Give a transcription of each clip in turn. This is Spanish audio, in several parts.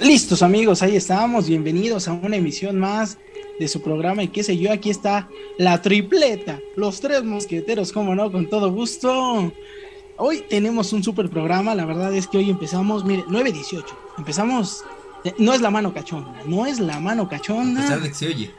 Listos amigos, ahí estamos, bienvenidos a una emisión más de su programa y qué sé yo, aquí está la tripleta, los tres mosqueteros, como no, con todo gusto. Hoy tenemos un super programa, la verdad es que hoy empezamos, mire, 9.18, empezamos, eh, no es la mano cachonda, no es la mano cachonda. A pesar de que se oye.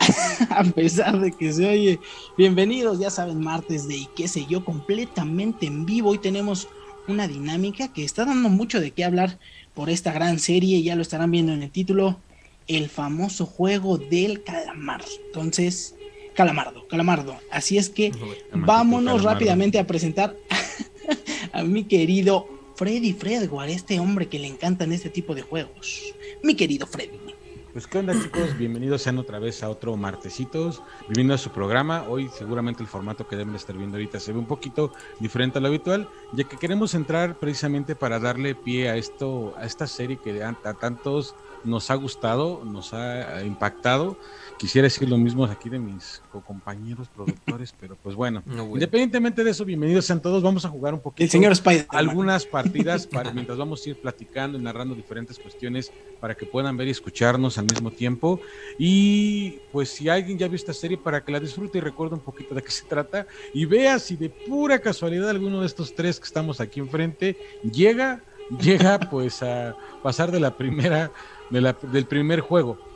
a pesar de que se oye. Bienvenidos, ya saben, martes de y qué sé yo, completamente en vivo. Hoy tenemos una dinámica que está dando mucho de qué hablar por esta gran serie, ya lo estarán viendo en el título, el famoso juego del calamar. Entonces, calamardo, calamardo. Así es que vámonos rápidamente a presentar a mi querido Freddy Fredward, este hombre que le encantan este tipo de juegos. Mi querido Freddy. Pues qué onda chicos, bienvenidos sean otra vez a otro martesitos, bienvenidos a su programa. Hoy seguramente el formato que deben estar viendo ahorita se ve un poquito diferente a lo habitual, ya que queremos entrar precisamente para darle pie a esto, a esta serie que a tantos nos ha gustado, nos ha impactado Quisiera decir lo mismo aquí de mis compañeros productores, pero pues bueno, independientemente de eso, bienvenidos sean todos. Vamos a jugar un poquito. El señor Spider. Algunas partidas para mientras vamos a ir platicando y narrando diferentes cuestiones para que puedan ver y escucharnos al mismo tiempo. Y pues si alguien ya vio esta serie, para que la disfrute y recuerde un poquito de qué se trata y vea si de pura casualidad alguno de estos tres que estamos aquí enfrente llega, llega pues a pasar de la primera, de la, del primer juego.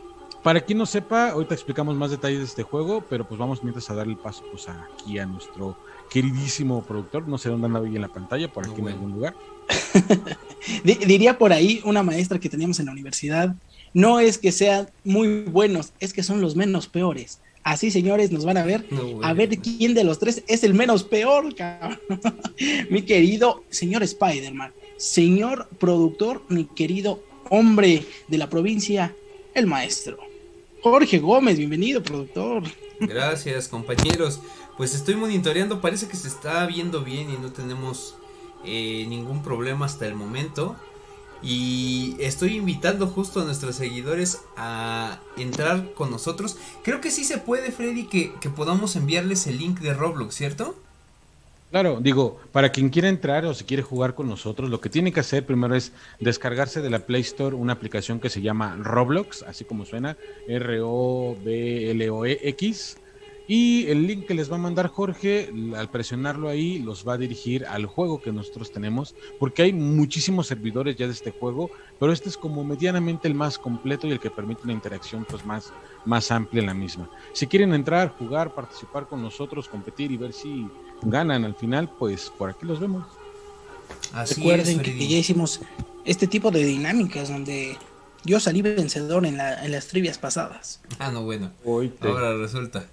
Para quien no sepa, ahorita explicamos más detalles de este juego, pero pues vamos mientras a darle el paso pues aquí a nuestro queridísimo productor, no sé dónde anda hoy en la pantalla, por aquí en algún lugar. Diría por ahí una maestra que teníamos en la universidad, no es que sean muy buenos, es que son los menos peores. Así, señores, nos van a ver. a ver quién de los tres es el menos peor, cabrón. mi querido señor Spider-Man, señor productor, mi querido hombre de la provincia, el maestro. Jorge Gómez, bienvenido, productor. Gracias, compañeros. Pues estoy monitoreando, parece que se está viendo bien y no tenemos eh, ningún problema hasta el momento. Y estoy invitando justo a nuestros seguidores a entrar con nosotros. Creo que sí se puede, Freddy, que, que podamos enviarles el link de Roblox, ¿cierto? Claro, digo, para quien quiera entrar o si quiere jugar con nosotros, lo que tiene que hacer primero es descargarse de la Play Store una aplicación que se llama Roblox, así como suena, R-O-B-L-O-E-X. Y el link que les va a mandar Jorge, al presionarlo ahí, los va a dirigir al juego que nosotros tenemos, porque hay muchísimos servidores ya de este juego, pero este es como medianamente el más completo y el que permite una interacción pues más, más amplia en la misma. Si quieren entrar, jugar, participar con nosotros, competir y ver si ganan al final, pues por aquí los vemos. Recuerden que ya hicimos este tipo de dinámicas donde yo salí vencedor en, la, en las trivias pasadas. Ah, no, bueno. Ahora resulta.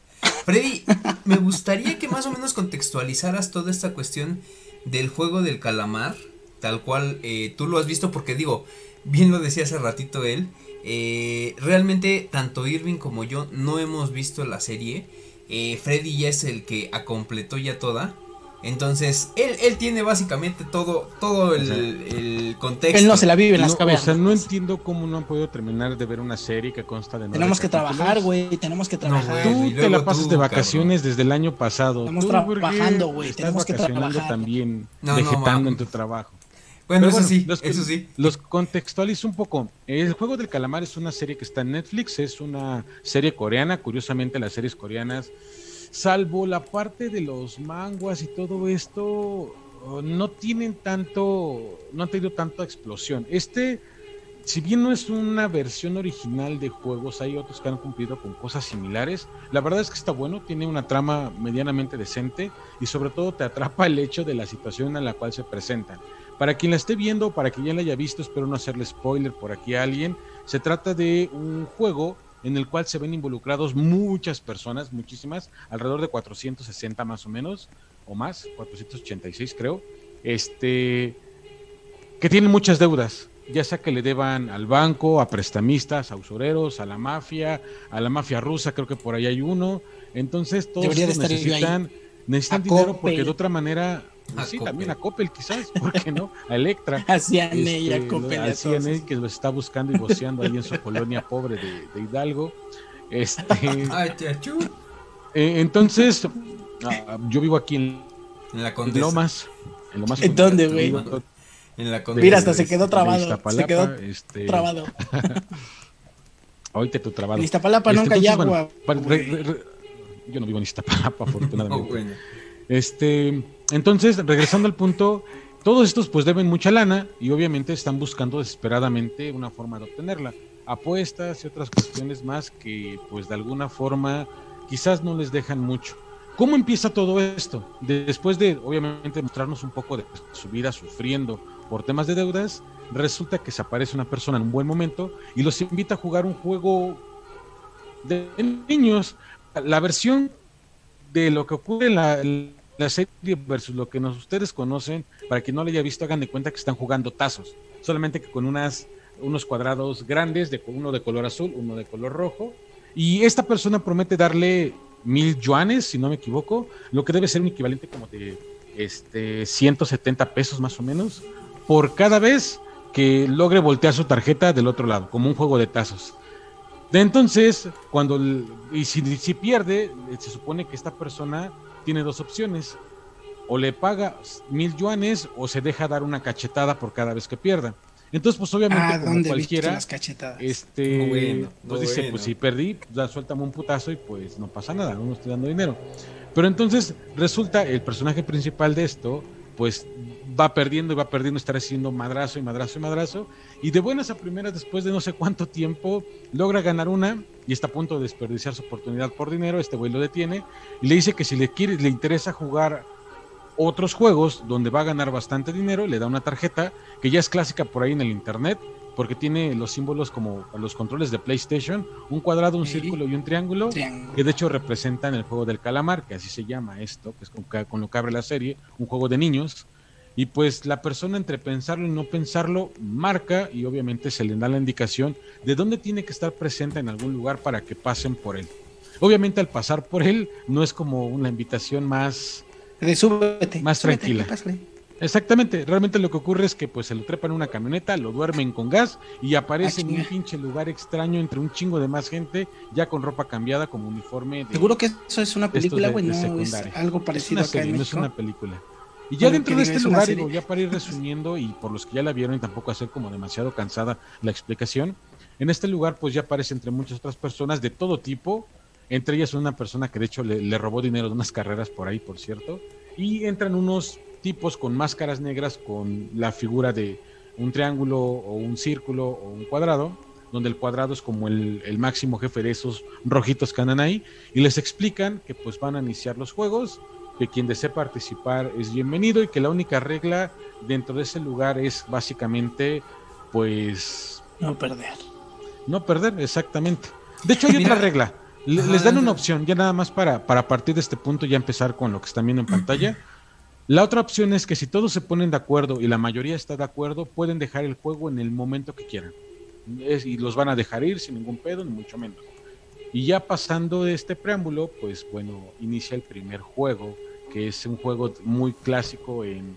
Freddy, me gustaría que más o menos contextualizaras toda esta cuestión del juego del calamar, tal cual eh, tú lo has visto, porque digo, bien lo decía hace ratito él, eh, realmente tanto Irving como yo no hemos visto la serie eh, Freddy ya es el que completó ya toda. Entonces, él, él tiene básicamente todo, todo el, contexto. Él no se la vive en las cabezas. O sea, no entiendo cómo no han podido terminar de ver una serie que consta de Tenemos que trabajar, güey, tenemos que trabajar. tú te la pasas de vacaciones desde el año pasado. Estamos trabajando, güey, tenemos que trabajar. también, vegetando en tu trabajo. Bueno, eso sí, los, eso sí. Los contextualizo un poco. El juego del calamar es una serie que está en Netflix, es una serie coreana. Curiosamente, las series coreanas, salvo la parte de los manguas y todo esto, no tienen tanto, no han tenido tanta explosión. Este, si bien no es una versión original de juegos, hay otros que han cumplido con cosas similares. La verdad es que está bueno, tiene una trama medianamente decente y sobre todo te atrapa el hecho de la situación en la cual se presentan. Para quien la esté viendo, para quien ya la haya visto, espero no hacerle spoiler por aquí a alguien, se trata de un juego en el cual se ven involucrados muchas personas, muchísimas, alrededor de 460 más o menos, o más, 486 creo, este, que tienen muchas deudas, ya sea que le deban al banco, a prestamistas, a usureros, a la mafia, a la mafia rusa, creo que por ahí hay uno. Entonces todos necesitan, necesitan dinero porque de otra manera sí, también a Coppel quizás, ¿por qué no? A Electra. Hacían ella, este, Coppel. Hacían él que lo está buscando y boceando ahí en su colonia pobre de, Hidalgo. Este, eh, entonces, ah, yo vivo aquí en, en la Lomas. En, Lomas ¿En dónde, güey? En la Mira, hasta se quedó trabado. Se quedó este... trabado. Oíste tu trabado. En Iztapalapa nunca hay agua. yo no vivo en Iztapalapa, afortunadamente. Este, entonces, regresando al punto, todos estos pues deben mucha lana y obviamente están buscando desesperadamente una forma de obtenerla. Apuestas y otras cuestiones más que pues de alguna forma quizás no les dejan mucho. ¿Cómo empieza todo esto? Después de obviamente mostrarnos un poco de su vida sufriendo por temas de deudas, resulta que se aparece una persona en un buen momento y los invita a jugar un juego de niños. La versión de lo que ocurre en la, la serie versus lo que nos, ustedes conocen, para quien no lo haya visto, hagan de cuenta que están jugando tazos, solamente con unas, unos cuadrados grandes, de, uno de color azul, uno de color rojo, y esta persona promete darle mil yuanes, si no me equivoco, lo que debe ser un equivalente como de este, 170 pesos más o menos, por cada vez que logre voltear su tarjeta del otro lado, como un juego de tazos. Entonces, cuando y si, si pierde, se supone que esta persona tiene dos opciones. O le paga mil yuanes o se deja dar una cachetada por cada vez que pierda. Entonces, pues obviamente, ah, como cualquiera, este, pues dice, pues si perdí, ya suéltame un putazo y pues no pasa nada, no estoy dando dinero. Pero entonces resulta el personaje principal de esto, pues va perdiendo y va perdiendo, estar haciendo madrazo y madrazo y madrazo. Y de buenas a primeras, después de no sé cuánto tiempo, logra ganar una y está a punto de desperdiciar su oportunidad por dinero. Este güey lo detiene y le dice que si le, quiere, le interesa jugar otros juegos donde va a ganar bastante dinero, le da una tarjeta que ya es clásica por ahí en el internet, porque tiene los símbolos como los controles de PlayStation, un cuadrado, un círculo y un triángulo, que de hecho representan el juego del calamar, que así se llama esto, que es con, con lo que abre la serie, un juego de niños, y pues la persona entre pensarlo y no pensarlo marca y obviamente se le da la indicación de dónde tiene que estar presente en algún lugar para que pasen por él. Obviamente al pasar por él no es como una invitación más, más tranquila. Exactamente, realmente lo que ocurre es que pues se lo trepan en una camioneta, lo duermen con gas y aparece ah, en un pinche lugar extraño entre un chingo de más gente, ya con ropa cambiada como uniforme. Seguro que eso es una película, güey, no es algo parecido acá No es una película. Y ya dentro de este lugar, digo, ya para ir resumiendo y por los que ya la vieron y tampoco hacer como demasiado cansada la explicación, en este lugar pues ya aparece entre muchas otras personas de todo tipo, entre ellas una persona que de hecho le, robó dinero de unas carreras por ahí, por cierto, y entran unos tipos con máscaras negras con la figura de un triángulo o un círculo o un cuadrado, donde el cuadrado es como el, el, máximo jefe de esos rojitos que andan ahí, y les explican que pues van a iniciar los juegos que quien desee participar es bienvenido y que la única regla dentro de ese lugar es básicamente, pues... No perder. No perder, exactamente. De hecho, hay otra regla. Les dan una opción, ya nada más para, para partir de este punto ya empezar con lo que están viendo en pantalla. La otra opción es que si todos se ponen de acuerdo y la mayoría está de acuerdo, pueden dejar el juego en el momento que quieran. y los van a dejar ir sin ningún pedo, ni mucho menos. Y ya pasando de este preámbulo, pues bueno, inicia el primer juego que es un juego muy clásico en,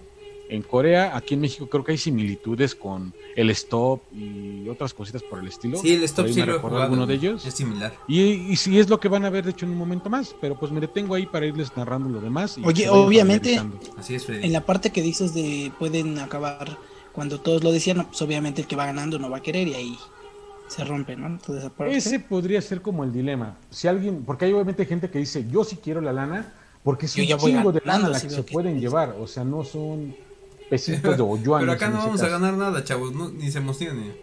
en Corea. Aquí en México creo que hay similitudes con el Stop y otras cositas por el estilo. Sí, el Stop sí lo he jugado, alguno de ellos. Es similar. Y, y sí es lo que van a ver, de hecho, en un momento más. Pero pues me detengo ahí para irles narrando lo demás. Oye, obviamente, Así es, en la parte que dices de pueden acabar cuando todos lo decían, pues obviamente el que va ganando no va a querer y ahí se rompe, ¿no? Ese podría ser como el dilema. Si alguien, porque hay obviamente gente que dice, yo sí quiero la lana, porque es un chingo de lana la que se pueden llevar, o sea, no son pesitos de yuanes. Pero acá no vamos a ganar nada, chavos, ni se emocionen.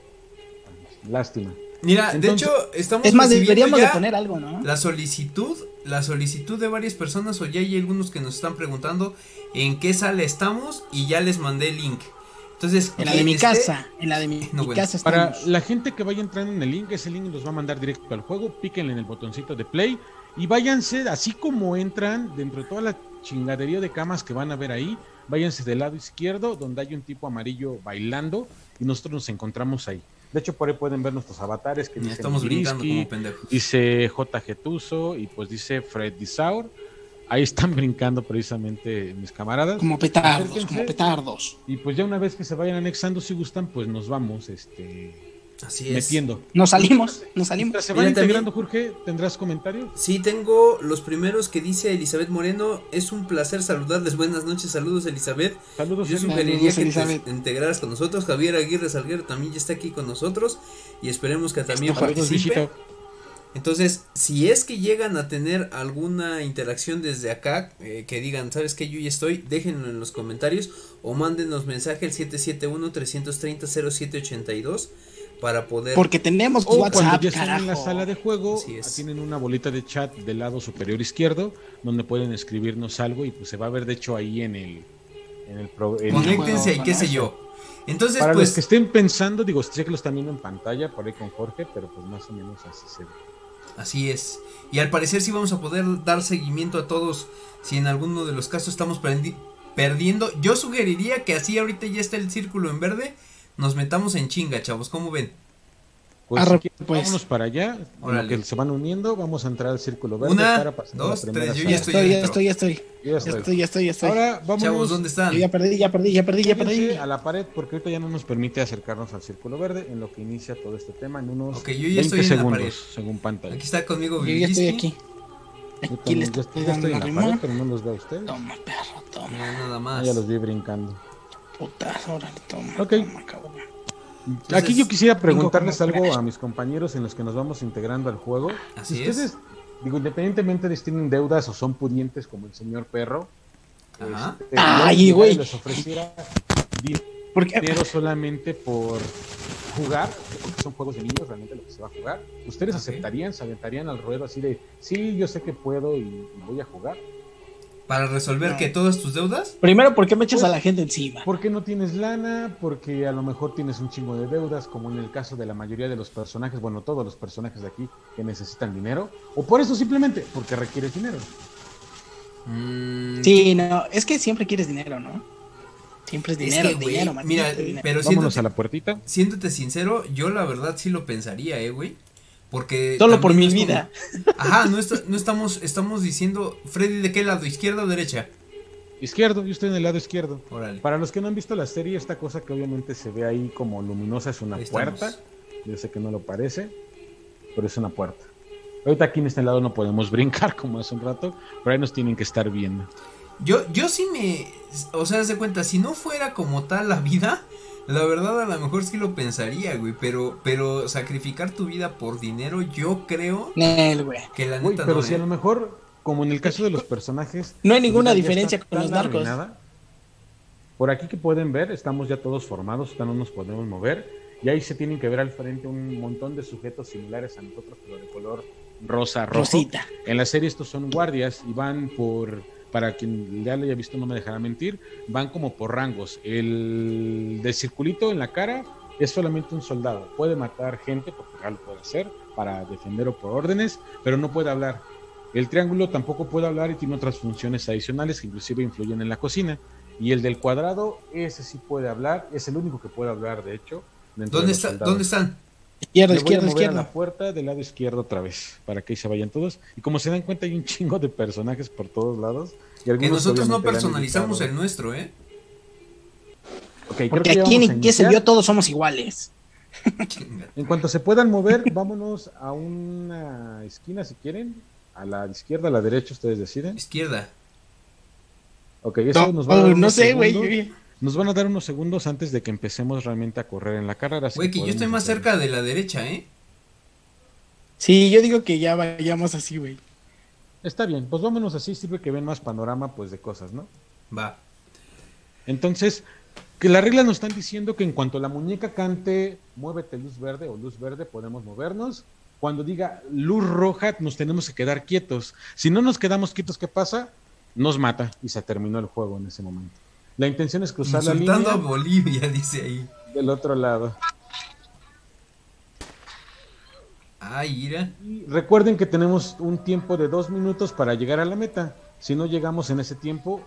Lástima. Mira, de hecho, estamos Es más, deberíamos de poner algo, ¿no? La solicitud, la solicitud de varias personas, o ya hay algunos que nos están preguntando en qué sala estamos y ya les mandé el link. Entonces, en la de mi casa, en la de mi, casa Para la gente que vaya entrando en el link, ese link los va a mandar directo al juego, píquenle en el botoncito de play y váyanse, así como entran dentro de toda la chingadería de camas que van a ver ahí, váyanse del lado izquierdo, donde hay un tipo amarillo bailando, y nosotros nos encontramos ahí. De hecho, por ahí pueden ver nuestros avatares que dicen estamos brincando como pendejos. Dice J. Tuso y pues dice Fred Disaur. Ahí están brincando precisamente mis camaradas. Como petardos, como petardos. Y pues ya una vez que se vayan anexando, si gustan, pues nos vamos, este Así es. metiendo. Nos salimos, nos salimos. Se va integrando, Jorge. ¿Tendrás comentarios? Sí, tengo los primeros que dice Elizabeth Moreno. Es un placer saludarles. Buenas noches, saludos, Elizabeth. Saludos, Yo sugeriría que te integraras con nosotros. Javier Aguirre Salguero también ya está aquí con nosotros. Y esperemos que también participe. Entonces, si es que llegan a tener alguna interacción desde acá, eh, que digan, ¿sabes qué? Yo ya estoy, déjenlo en los comentarios o mándenos mensaje al 771-330-0782 para poder... Porque tenemos o WhatsApp, cuando ya están en la sala de juego, tienen una bolita de chat del lado superior izquierdo, donde pueden escribirnos algo y pues se va a ver de hecho ahí en el... En el, Conéctense y qué sé yo. Entonces, para pues, los que estén pensando, digo, sé que lo están viendo en pantalla por ahí con Jorge, pero pues más o menos así se ve. Así es. Y al parecer sí vamos a poder dar seguimiento a todos si en alguno de los casos estamos perdiendo. Yo sugeriría que así ahorita ya está el círculo en verde, nos metamos en chinga, chavos. ¿Cómo ven? Pues, pues, vámonos para allá, que se van uniendo, vamos a entrar al círculo verde Una, para pasar dos, la tres, yo ya estoy, ya estoy, ya estoy, ya estoy, ya estoy, ya estoy, Ahora vamos. Chavos, ¿dónde están? ya perdí, ya perdí, ya perdí, ya perdí. A la pared porque ahorita ya no nos permite acercarnos al círculo verde en lo que inicia todo este tema en unos Ok, yo ya estoy en segundos, la pared. según pantalla. Aquí está conmigo Yo ya estoy aquí. Aquí les estoy, dando estoy en la pared, pero no los veo a ustedes. Toma, perro, toma. No, nada más. Ah, ya los vi brincando. Puta, órale, toma. Ok. Toma, Aquí yo quisiera preguntarles algo a mis compañeros en los que nos vamos integrando al juego. Así si ustedes, digo, independientemente de si tienen deudas o son pudientes como el señor perro, Ajá. Este, Ay, güey. Les ofreciera dinero solamente por jugar, porque son juegos de niños realmente lo que se va a jugar. ¿Ustedes aceptarían, se aventarían al ruedo así de, sí, yo sé que puedo y voy a jugar? ¿Para resolver que todas tus deudas? Primero, ¿por qué me echas a la gente encima? Porque no tienes lana, porque a lo mejor tienes un chingo de deudas, como en el caso de la mayoría de los personajes, bueno, todos los personajes de aquí que necesitan dinero, o por eso simplemente, porque requieres dinero. Mm, sí, no, es que siempre quieres dinero, ¿no? Siempre es dinero, dinero, Mira, pero Vámonos a la puertita. Siéndote sincero, yo la verdad sí lo pensaría, eh, güey. Porque. Solo por mi vida. Ajá, no, no estamos, estamos diciendo. Freddy, ¿de qué lado? ¿Izquierda o derecha? Izquierdo, yo estoy en el lado izquierdo. Para los que no han visto la serie, esta cosa que obviamente se ve ahí como luminosa es una puerta. Yo sé que no lo parece, pero es una puerta. Ahorita aquí en este lado no podemos brincar como hace un rato, pero ahí nos tienen que estar viendo. Yo, yo sí me. O sea, de cuenta, si no fuera como tal la vida, la verdad, a lo mejor sí lo pensaría, güey. Pero, pero sacrificar tu vida por dinero, yo creo que la neta Pero si a ¿eh? lo mejor, como en el caso de los personajes. No hay ninguna diferencia con los narcos. Por aquí que pueden ver, estamos ya todos formados, ya no nos podemos mover. Y ahí se tienen que ver al frente un montón de sujetos similares a nosotros, pero de color rosa, rojo. Rosita. En la serie estos son guardias y van por para quien ya lo haya visto no me dejará mentir, van como por rangos. El de circulito en la cara es solamente un soldado. Puede matar gente, porque ya lo puede hacer, para defender o por órdenes, pero no puede hablar. El triángulo tampoco puede hablar y tiene otras funciones adicionales que inclusive influyen en la cocina. Y el del cuadrado, ese sí puede hablar, es el único que puede hablar, de hecho. ¿Dónde, está, ¿Dónde están? Izquierda, izquierda, izquierda. la puerta del lado izquierdo otra vez, para que ahí se vayan todos. Y como se dan cuenta, hay un chingo de personajes por todos lados. Y que nosotros no personalizamos el nuestro, ¿eh? Okay, Porque aquí en qué se vio todos somos iguales. en cuanto se puedan mover, vámonos a una esquina si quieren. A la izquierda, a la derecha, ustedes deciden. Izquierda. Ok, eso nos va a dar No sé, güey. Nos van a dar unos segundos antes de que empecemos realmente a correr en la carrera. Güey, que, yo estoy más cerca de la derecha, ¿eh? Sí, yo digo que ya vayamos así, güey. Está bien, pues vámonos así, sirve que ven más panorama pues de cosas, ¿no? Va. Entonces, que las reglas nos están diciendo que en cuanto la muñeca cante muévete luz verde o luz verde podemos movernos. Cuando diga luz roja nos tenemos que quedar quietos. Si no nos quedamos quietos, ¿qué pasa? Nos mata y se terminó el juego en ese momento. La intención es cruzar la línea. a Bolivia, dice ahí. Del otro lado. Ah, ira. recuerden que tenemos un tiempo de dos minutos para llegar a la meta. Si no llegamos en ese tiempo,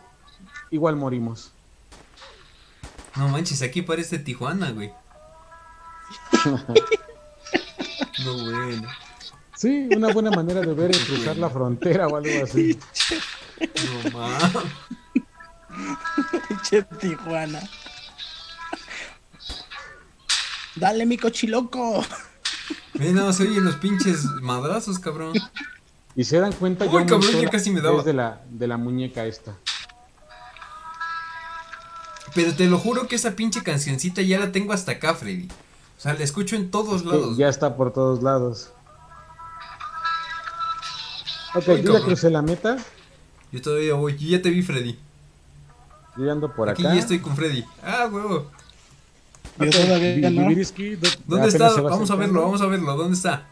igual morimos. No manches, aquí parece Tijuana, güey. no, bueno. Sí, una buena manera de ver es cruzar la frontera o algo así. No mames. Che Tijuana. Dale, mi cochiloco. Mira, se oyen los pinches madrazos, cabrón. Y se dan cuenta, Uy, cabrón, ya casi me daba. de la, de la muñeca esta. Pero te lo juro que esa pinche cancioncita ya la tengo hasta acá, Freddy. O sea, la escucho en todos lados. Ya está por todos lados. Ok, yo ya crucé la meta. Yo todavía voy. Yo ya te vi, Freddy. Yo ando por Aquí acá. Aquí estoy con Freddy. Ah, huevo. ¿Dónde está? Vamos a verlo, vamos a verlo. ¿Dónde está?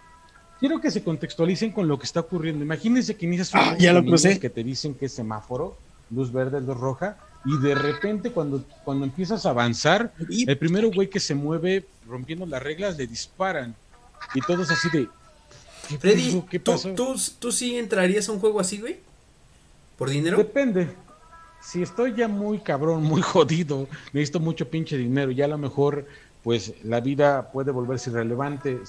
Quiero que se contextualicen con lo que está ocurriendo. Imagínense que inicias ah, ya lo crucé. que te dicen que es semáforo, luz verde, luz roja, y de repente cuando, cuando empiezas a avanzar, el primero güey que se mueve rompiendo las reglas le disparan. Y todos así de... Freddy, ¿qué pasó? ¿tú, ¿tú, sí entrarías a un juego así, güey? ¿Por dinero? Depende. Si estoy ya muy cabrón, muy jodido, necesito mucho pinche dinero, ya a lo mejor pues la vida puede volverse irrelevante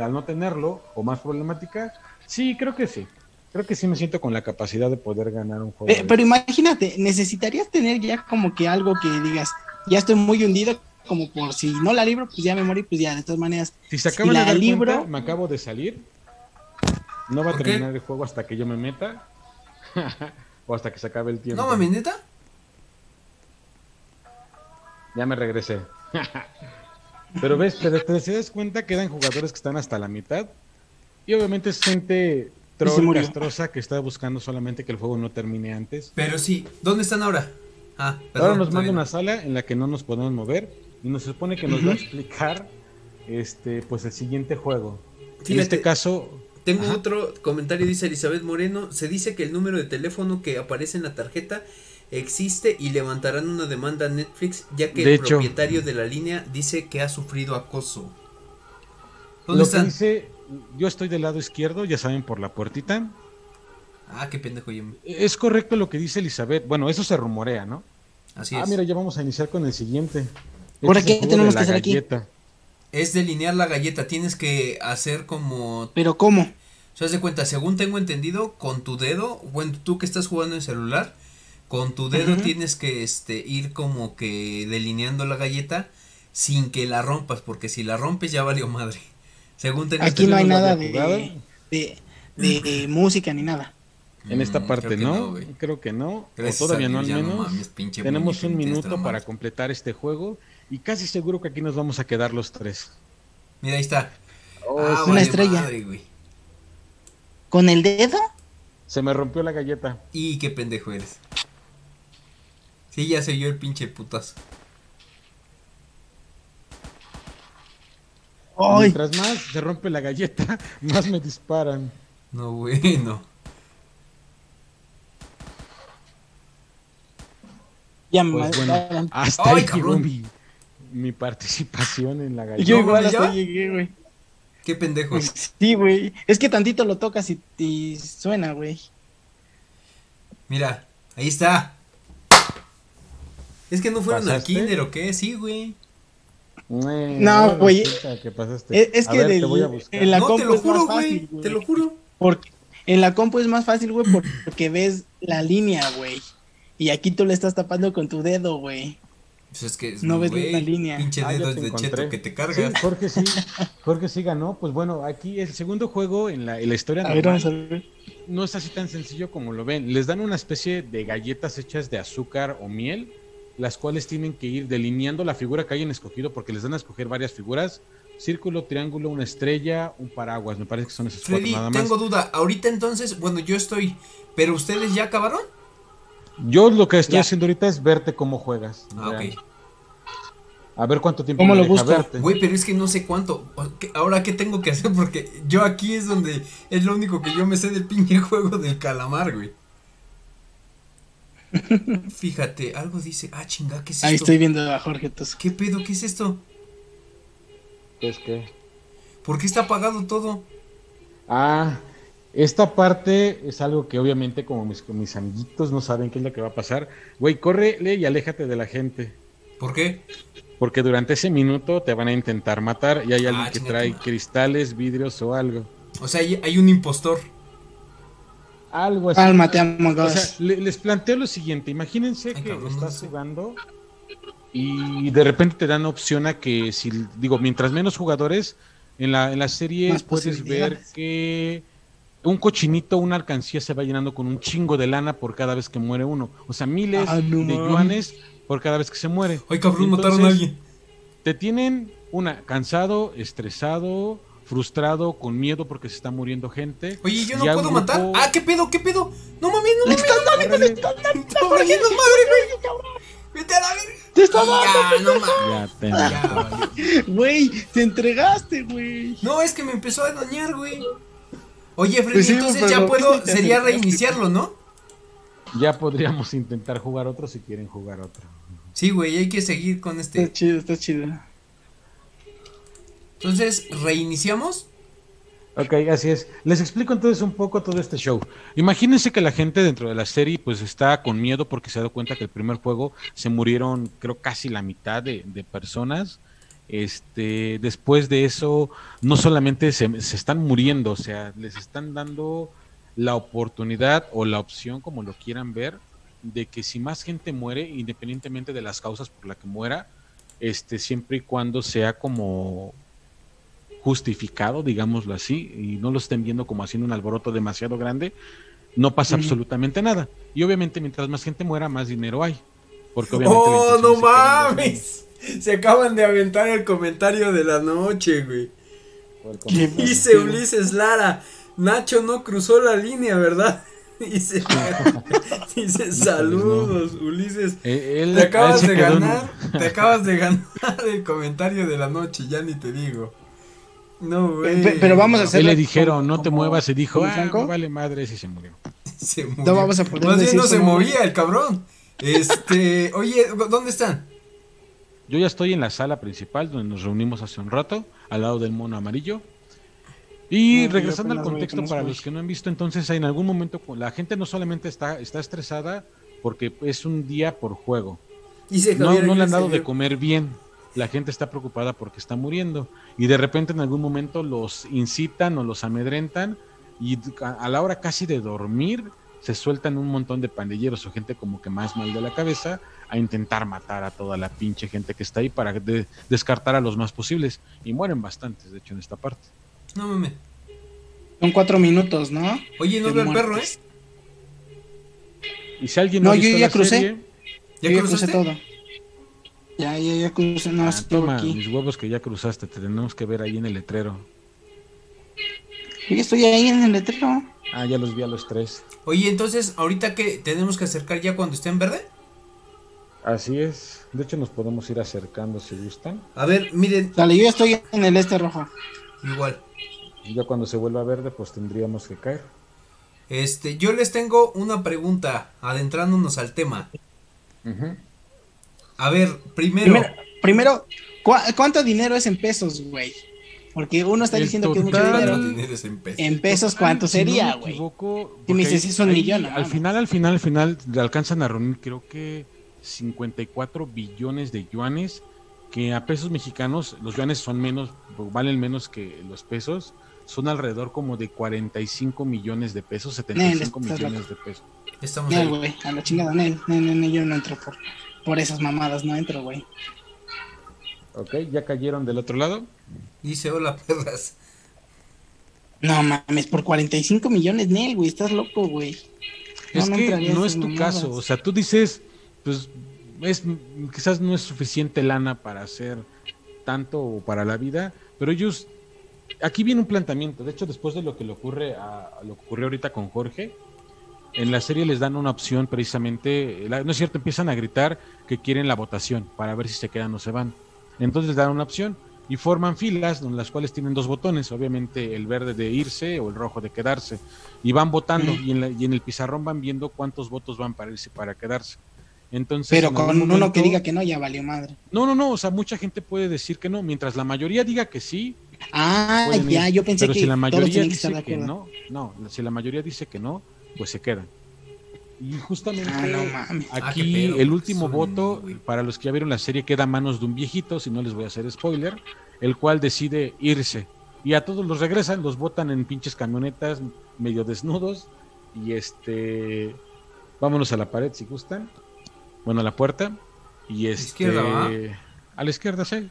al no tenerlo o más problemática. Sí, creo que sí. Creo que sí me siento con la capacidad de poder ganar un juego. Eh, pero imagínate, necesitarías tener ya como que algo que digas, ya estoy muy hundido, como por si no la libro, pues ya me morí, pues ya, de todas maneras. Si se acaba de libro, me acabo de salir. No va a terminar el juego hasta que yo me meta. o hasta que se acabe el tiempo. No mames, neta. Ya me regresé. pero ves, pero te, das cuenta, quedan jugadores que están hasta la mitad. Y obviamente es gente troll castrosa que está buscando solamente que el juego no termine antes. Pero sí, ¿dónde están ahora? Ah, perdón, ahora nos manda una sala en la que no nos podemos mover y nos supone que nos va a explicar este pues el siguiente juego. en este caso tengo otro comentario, dice Elizabeth Moreno. Se dice que el número de teléfono que aparece en la tarjeta existe y levantarán una demanda a Netflix, ya que el propietario de la línea dice que ha sufrido acoso. ¿Dónde lo dice, yo estoy del lado izquierdo, ya saben, por la puertita. Ah, qué pendejo yo. Es correcto lo que dice Elizabeth. Bueno, eso se rumorea, ¿no? Así ah, es. Ah, mira, ya vamos a iniciar con el siguiente. ¿Por aquí tenemos que hacer aquí? Es delinear la galleta, tienes que hacer como... ¿Pero cómo? O sea, de cuenta, según tengo entendido, con tu dedo, bueno, tú que estás jugando en celular, con tu dedo tienes que este, ir como que delineando la galleta sin que la rompas, porque si la rompes ya valió madre. Según tengo Aquí no hay nada de, de, música ni nada. En esta mm, parte no, creo que no, o todavía no al menos. Tenemos un minuto para completar este juego y casi seguro que aquí nos vamos a quedar los tres. Mira, ahí está. Oh, ah, una estrella. ¿Con el dedo? Se me rompió la galleta. Y qué pendejo eres. Sí, ya se yo el pinche putazo. Mientras más se rompe la galleta, más me disparan. No, bueno. Ya me pues bueno, hasta ahí mi, mi participación en la galleta. Yo igual hasta llegué, güey. Qué pendejo. Sí, güey. Es que tantito lo tocas y, y suena, güey. Mira, ahí está. Es que no fueron al kinder o qué, sí, güey. no, güey. Es, que del, en la compu es más fácil, güey. Te lo juro. Porque en la compu es más fácil, güey, porque ves la línea, güey. Y aquí tú le estás tapando con tu dedo, güey. Pues es que no ves la línea. Pinche ah, dedos de cheto que te cargas. Sí, Jorge sí, Jorge sí ganó. Pues bueno, aquí el segundo juego en la, en la historia no es así tan sencillo como lo ven. Les dan una especie de galletas hechas de azúcar o miel, las cuales tienen que ir delineando la figura que hayan escogido, porque les dan a escoger varias figuras. Círculo, triángulo, una estrella, un paraguas. Me parece que son esos cuatro nada más. Tengo duda. Ahorita entonces, bueno, yo estoy. ¿Pero ustedes ya acabaron? Yo lo que estoy haciendo ahorita es verte cómo juegas. Ah, ok. A ver cuánto tiempo ¿Cómo me lo deja verte. Güey, pero es que no sé cuánto. Ahora, ¿qué tengo que hacer? Porque yo aquí es donde es lo único que yo me sé del pinche juego del calamar, güey. Fíjate, algo dice. Ah, chinga, ¿qué es esto? Ahí estoy viendo a Jorge Tos. ¿Qué pedo? ¿Qué es esto? ¿Qué es qué? ¿Por qué está apagado todo? Ah, esta parte es algo que obviamente como mis, mis amiguitos no saben qué es lo que va a pasar. Güey, córrele y aléjate de la gente. ¿Por qué? Porque durante ese minuto te van a intentar matar y hay alguien ah, que trae cristales, vidrios o algo. O sea, hay, un impostor. Algo así. Alma, te amo, o sea, les planteo lo siguiente. Imagínense que estás jugando y de repente te dan opción a que si digo mientras menos jugadores en la en las series puedes ver que un cochinito, una alcancía se va llenando con un chingo de lana por cada vez que muere uno. O sea, miles ah, de yuanes por cada vez que se muere. Ay, cabrón, mataron a alguien. Te tienen una cansado, estresado, frustrado, con miedo porque se está muriendo gente. Oye, yo no puedo matar. Ah, ¿qué pedo? ¿Qué pedo? No mames, no mames. No mames, no mames. madre, güey. Vete a la verga. Te está dando. Ya, no mames. Güey, te entregaste, güey. No, es que me empezó a dañar, güey. Oye, Freddy, pues entonces ya puedo, sería reiniciarlo, ¿no? Ya podríamos intentar jugar otro si quieren jugar otro. Sí, güey, hay que seguir con este. Está chido, está chido. Entonces, ¿reiniciamos? Ok, así es. Les explico entonces un poco todo este show. Imagínense que la gente dentro de la serie pues está con miedo porque se ha dado cuenta que el primer juego se murieron creo casi la mitad de, personas. Este, después de eso, no solamente se, se, están muriendo, o sea, les están dando la oportunidad o la opción, como lo quieran ver, de que si más gente muere, independientemente de las causas por la que muera, este, siempre y cuando sea como justificado, digámoslo así, y no lo estén viendo como haciendo un alboroto demasiado grande, no pasa absolutamente nada. Y obviamente mientras más gente muera, más dinero hay. Porque obviamente ¡Oh, no mames! Se acaban de aventar el comentario de la noche, güey. Dice Ulises Lara, Nacho no cruzó la línea, ¿verdad? Dice, dice saludos, Ulises. Eh, te acabas de ganar, te acabas de ganar el comentario de la noche, ya ni te digo. No, güey. Pero vamos a hacer. Él le dijeron, no te muevas, y dijo, ah, vale madre, si se murió. se murió. No vamos a poder Más bien no se movía el cabrón. Este, oye, ¿dónde están? Yo ya estoy en la sala principal donde nos reunimos hace un rato, al lado del mono amarillo. Y regresando al contexto para los que no han visto, entonces en algún momento la gente no solamente está, está estresada porque es un día por juego. no, no le han dado de comer bien la gente está preocupada porque está muriendo y de repente en algún momento los incitan o los amedrentan y a la hora casi de dormir se sueltan un montón de pandilleros o gente como que más mal de la cabeza a intentar matar a toda la pinche gente que está ahí para descartar a los más posibles y mueren bastantes de hecho en esta parte. No mames. Son cuatro minutos, ¿no? Oye, no veo el perro, ¿eh? Y si alguien no, yo ya crucé. ¿Ya yo crucé todo. Ya, ya, ya crucé. No, ah, toma, mis huevos que ya cruzaste, te tenemos que ver ahí en el letrero. Yo estoy ahí en el letrero. Ah, ya los vi a los tres. Oye, entonces, ¿ahorita que tenemos que acercar ya cuando esté en verde? Así es. De hecho, nos podemos ir acercando si gustan. A ver, miren. Dale, yo estoy en el este rojo. Igual. Y ya cuando se vuelva verde, pues tendríamos que caer. Este, yo les tengo una pregunta, adentrándonos al tema. A ver, primero. Primero, ¿cuánto dinero es en pesos, güey? Porque uno está diciendo que es mucho dinero. en, pesos. ¿cuánto sería, güey? Si me dices, es un millón. Al final, al final, al final, le alcanzan a reunir, creo que 54 billones de yuanes, que a pesos mexicanos, los yuanes son menos, valen menos que los pesos, son alrededor como de 45 millones de pesos, 75 millones de pesos. Estamos ahí. güey, a la chingada, Nel, yo no entro por por esas mamadas no entro, güey. Ok, ¿ya cayeron del otro lado? Dice hola, perras. No mames, por 45 millones, Nel, güey, estás loco, güey. es que no es tu caso, o sea, tú dices, pues, es, quizás no es suficiente lana para hacer tanto para la vida, pero ellos, aquí viene un planteamiento, de hecho, después de lo que le ocurre a, a lo que ocurrió ahorita con Jorge, en la serie les dan una opción precisamente, no es cierto, empiezan a gritar que quieren la votación para ver si se quedan o se van. Entonces les dan una opción y forman filas en las cuales tienen dos botones, obviamente el verde de irse o el rojo de quedarse, y van votando y, en el pizarrón van viendo cuántos votos van para irse para quedarse. Entonces, Pero con uno que diga que no, ya valió madre. No, no, no, o sea, mucha gente puede decir que no, mientras la mayoría diga que sí. Ah, ya, yo pensé pero que si la mayoría dice que no, no, si la mayoría dice que no, pues se quedan. Y justamente ah, aquí ah, el último voto, para los que ya vieron la serie, queda a manos de un viejito, si no les voy a hacer spoiler, el cual decide irse. Y a todos los regresan, los votan en pinches camionetas, medio desnudos. Y este, vámonos a la pared si gustan. Bueno, a la puerta. Y este, ¿Izquierda, A la izquierda, sí.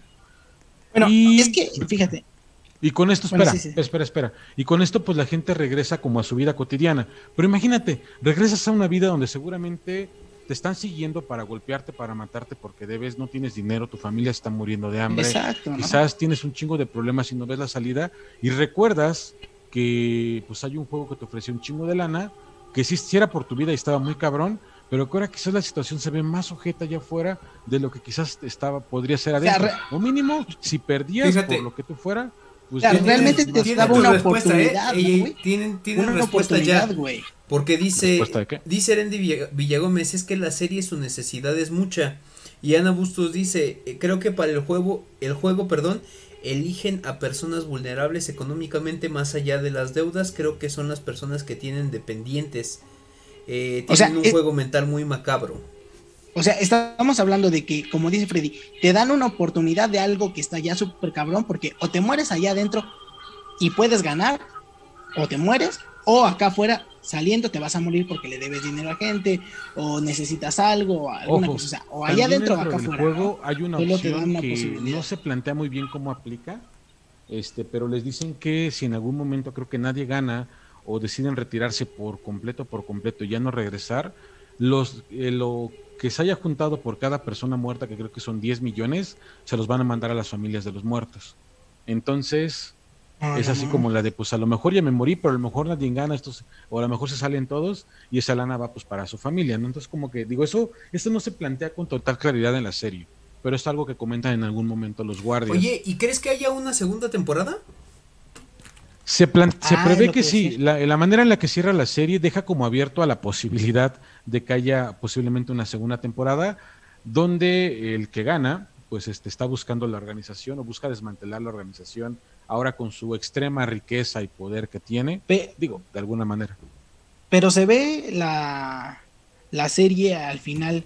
Bueno, es que, fíjate. Y con esto, espera, espera, espera. Y con esto, pues la gente regresa como a su vida cotidiana. Pero imagínate, regresas a una vida donde seguramente te están siguiendo para golpearte, para matarte porque debes, no tienes dinero, tu familia está muriendo de hambre. Exacto, Quizás tienes un chingo de problemas y no ves la salida. Y recuerdas que pues hay un juego que te ofreció un chingo de lana, que si era por tu vida y estaba muy cabrón, pero que ahora quizás la situación se ve más sujeta allá afuera de lo que quizás estaba, podría ser adentro. O, mínimo, si perdías por lo que tú fuera, pues realmente te daba una ¿eh? oportunidad. tienen, tienen respuesta ya. Porque dice, dice Erendi Villagómez, es que la serie su necesidad es mucha. Y Ana Bustos dice, eh, creo que para el juego, el juego, perdón, eligen a personas vulnerables económicamente más allá de las deudas, creo que son las personas que tienen dependientes. Eh, tienen un juego mental muy macabro. O sea, estamos hablando de que, como dice Freddy, te dan una oportunidad de algo que está ya súper cabrón, porque o te mueres allá adentro y puedes ganar, o te mueres, o acá afuera saliendo te vas a morir porque le debes dinero a gente, o necesitas algo, o alguna cosa. O, sea, o allá adentro o acá afuera. juego hay una opción que no se plantea muy bien cómo aplica, este, pero les dicen que si en algún momento creo que nadie gana o deciden retirarse por completo, por completo y ya no regresar, los, eh, lo que se haya juntado por cada persona muerta, que creo que son 10 millones, se los van a mandar a las familias de los muertos. Entonces, es así como la de, pues a lo mejor ya me morí, pero a lo mejor nadie gana estos, o a lo mejor se salen todos y esa lana va pues para su familia, ¿no? Entonces como que digo, eso, eso no se plantea con total claridad en la serie, pero es algo que comentan en algún momento los guardias. Oye, ¿y crees que haya una segunda temporada? Se, se ah, prevé que, sí, la, la, manera en la que cierra la serie deja como abierto a la posibilidad de que haya posiblemente una segunda temporada donde el que gana pues este, está buscando la organización o busca desmantelar la organización ahora con su extrema riqueza y poder que tiene, digo, de alguna manera. Pero se ve la, la serie al final,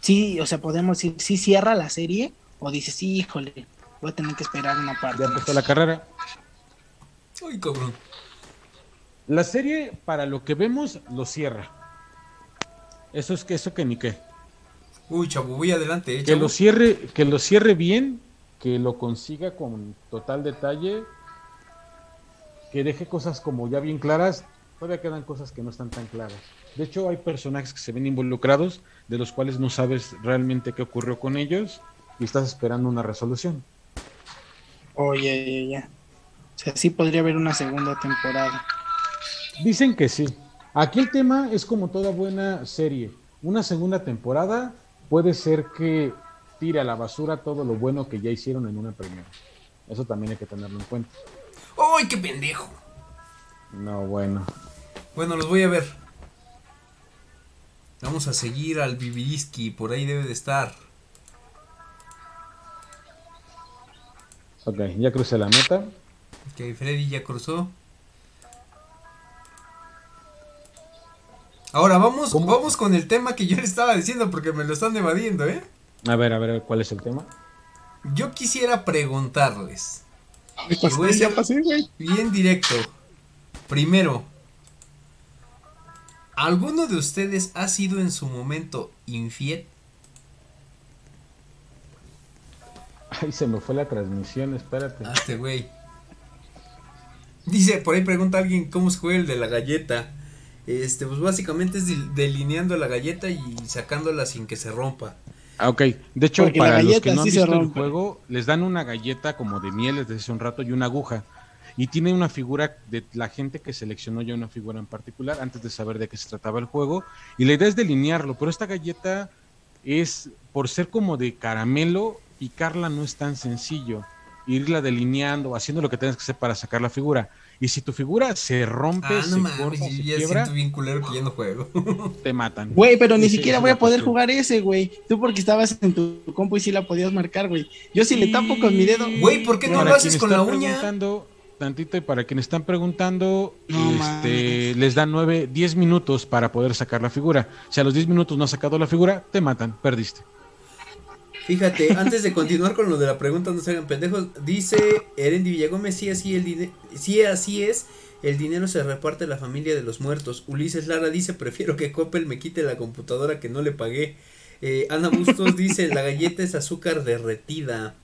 sí, o sea, podemos decir, sí cierra la serie o dices, sí, híjole, voy a tener que esperar una parte. Ya empezó la carrera. Uy, cabrón. La serie, para lo que vemos, lo cierra. Eso es que eso que ni qué. Uy, chavo, voy adelante. Eh, que lo cierre, que lo cierre bien, que lo consiga con total detalle, que deje cosas como ya bien claras. Todavía quedan cosas que no están tan claras. De hecho, hay personajes que se ven involucrados, de los cuales no sabes realmente qué ocurrió con ellos y estás esperando una resolución. Oye, ya, ya. O sea, sí podría haber una segunda temporada. Dicen que sí. Aquí el tema es como toda buena serie. Una segunda temporada puede ser que tire a la basura todo lo bueno que ya hicieron en una primera. Eso también hay que tenerlo en cuenta. ¡Ay, qué pendejo! No, bueno. Bueno, los voy a ver. Vamos a seguir al Bibirisky, por ahí debe de estar. Ok, ya crucé la meta. Ok, Freddy ya cruzó. Ahora vamos, vamos con el tema que yo le estaba diciendo porque me lo están evadiendo, ¿eh? A ver, a ver, ¿cuál es el tema? Yo quisiera preguntarles. Pues, bien directo. Primero, ¿alguno de ustedes ha sido en su momento infiel? Ay, se me fue la transmisión, espérate. Ah, este güey. Dice, por ahí pregunta alguien cómo se juega el de la galleta. Este, pues básicamente es delineando la galleta y sacándola sin que se rompa. Ah, ok. De hecho, para los que no han visto el juego, les dan una galleta como de miel desde hace un rato y una aguja. Y tiene una figura de la gente que seleccionó ya una figura en particular antes de saber de qué se trataba el juego. Y la idea es delinearlo, pero esta galleta es, por ser como de caramelo, picarla no es tan sencillo. Irla delineando, haciendo lo que tienes que hacer para sacar la figura. Y si tu figura se rompe, ah, no se corta, se ya quiebra, bien culero que ya no juego. te matan. Güey, pero ni siquiera voy a poder jugar ese, güey. Tú porque estabas en tu compu y sí la podías marcar, güey. Yo sí le tapo con mi dedo. Güey, ¿por qué no lo haces con la uña? Tantito, y para quienes están preguntando, este, les dan 9, 10 minutos para poder sacar la figura. Si a los 10 minutos no has sacado la figura, te matan, perdiste. Fíjate, antes de continuar con lo de la pregunta, no se hagan pendejos, dice Erendi Villagómez, sí así, el sí así es, el dinero se reparte a la familia de los muertos. Ulises Lara dice, prefiero que Coppel me quite la computadora que no le pagué. Eh, Ana Bustos dice, la galleta es azúcar derretida.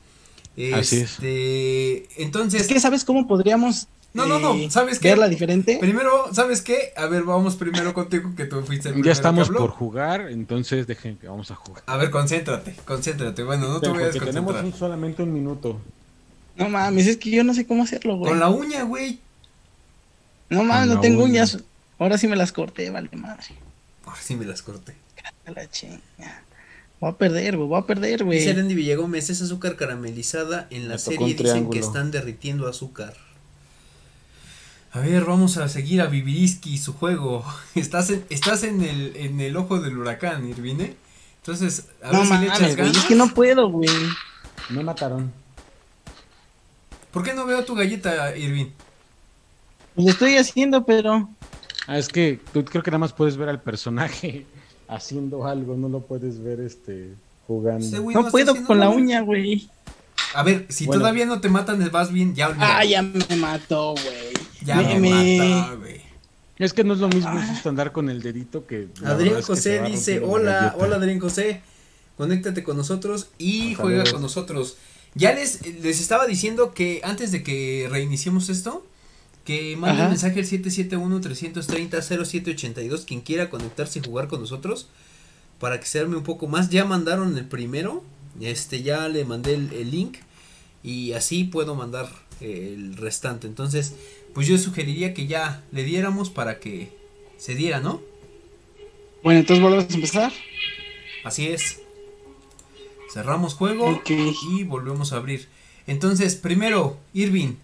Así es. Este, entonces... Es que, ¿sabes cómo podríamos no, no, no, ¿sabes qué? verla diferente? Primero, ¿sabes qué? A ver, vamos primero contigo que tú fuiste el Ya estamos por jugar, entonces dejen que vamos a jugar. A ver, concéntrate, concéntrate. Bueno, no te voy a desconcentrar. tenemos un, solamente un minuto. No mames, es que yo no sé cómo hacerlo, güey. Con la uña, güey. No mames, no tengo uñas. Ahora sí me las corté, vale madre. Ahora sí me las corté. La chinga. Voy a perder, güey, voy a perder, güey. Dice Andy Villagómez, es azúcar caramelizada. En la serie dicen que están derritiendo azúcar. A ver, vamos a seguir a Viviriski su juego. Estás en, estás en el, en el ojo del huracán, Irvine. Entonces, a ver si le echas ganas. Es que no puedo, güey. Me mataron. ¿Por qué no veo tu galleta, Irvin? Pues lo estoy haciendo, pero. Ah, es que tú creo que nada más puedes ver al personaje haciendo algo, no lo puedes ver este jugando. no, puedo con la uña, güey. A ver, si todavía no te matan, vas bien, ya Ah, ya me mató, güey. Ya me, mató, güey. Es que no es lo mismo ah. andar con el dedito que. Adrián José dice: Hola, hola Adrián José. Conéctate con nosotros y juega con nosotros. Ya les, les estaba diciendo que antes de que reiniciemos esto, que manden mensaje al 771-330-0782, quien quiera conectarse y jugar con nosotros, para que se arme un poco más. Ya mandaron el primero, este ya le mandé el, link y así puedo mandar el restante. Entonces, pues yo sugeriría que ya le diéramos para que se diera, ¿no? Bueno, entonces volvemos a empezar. Así es. Cerramos juego y volvemos a abrir. Entonces, primero, Irving,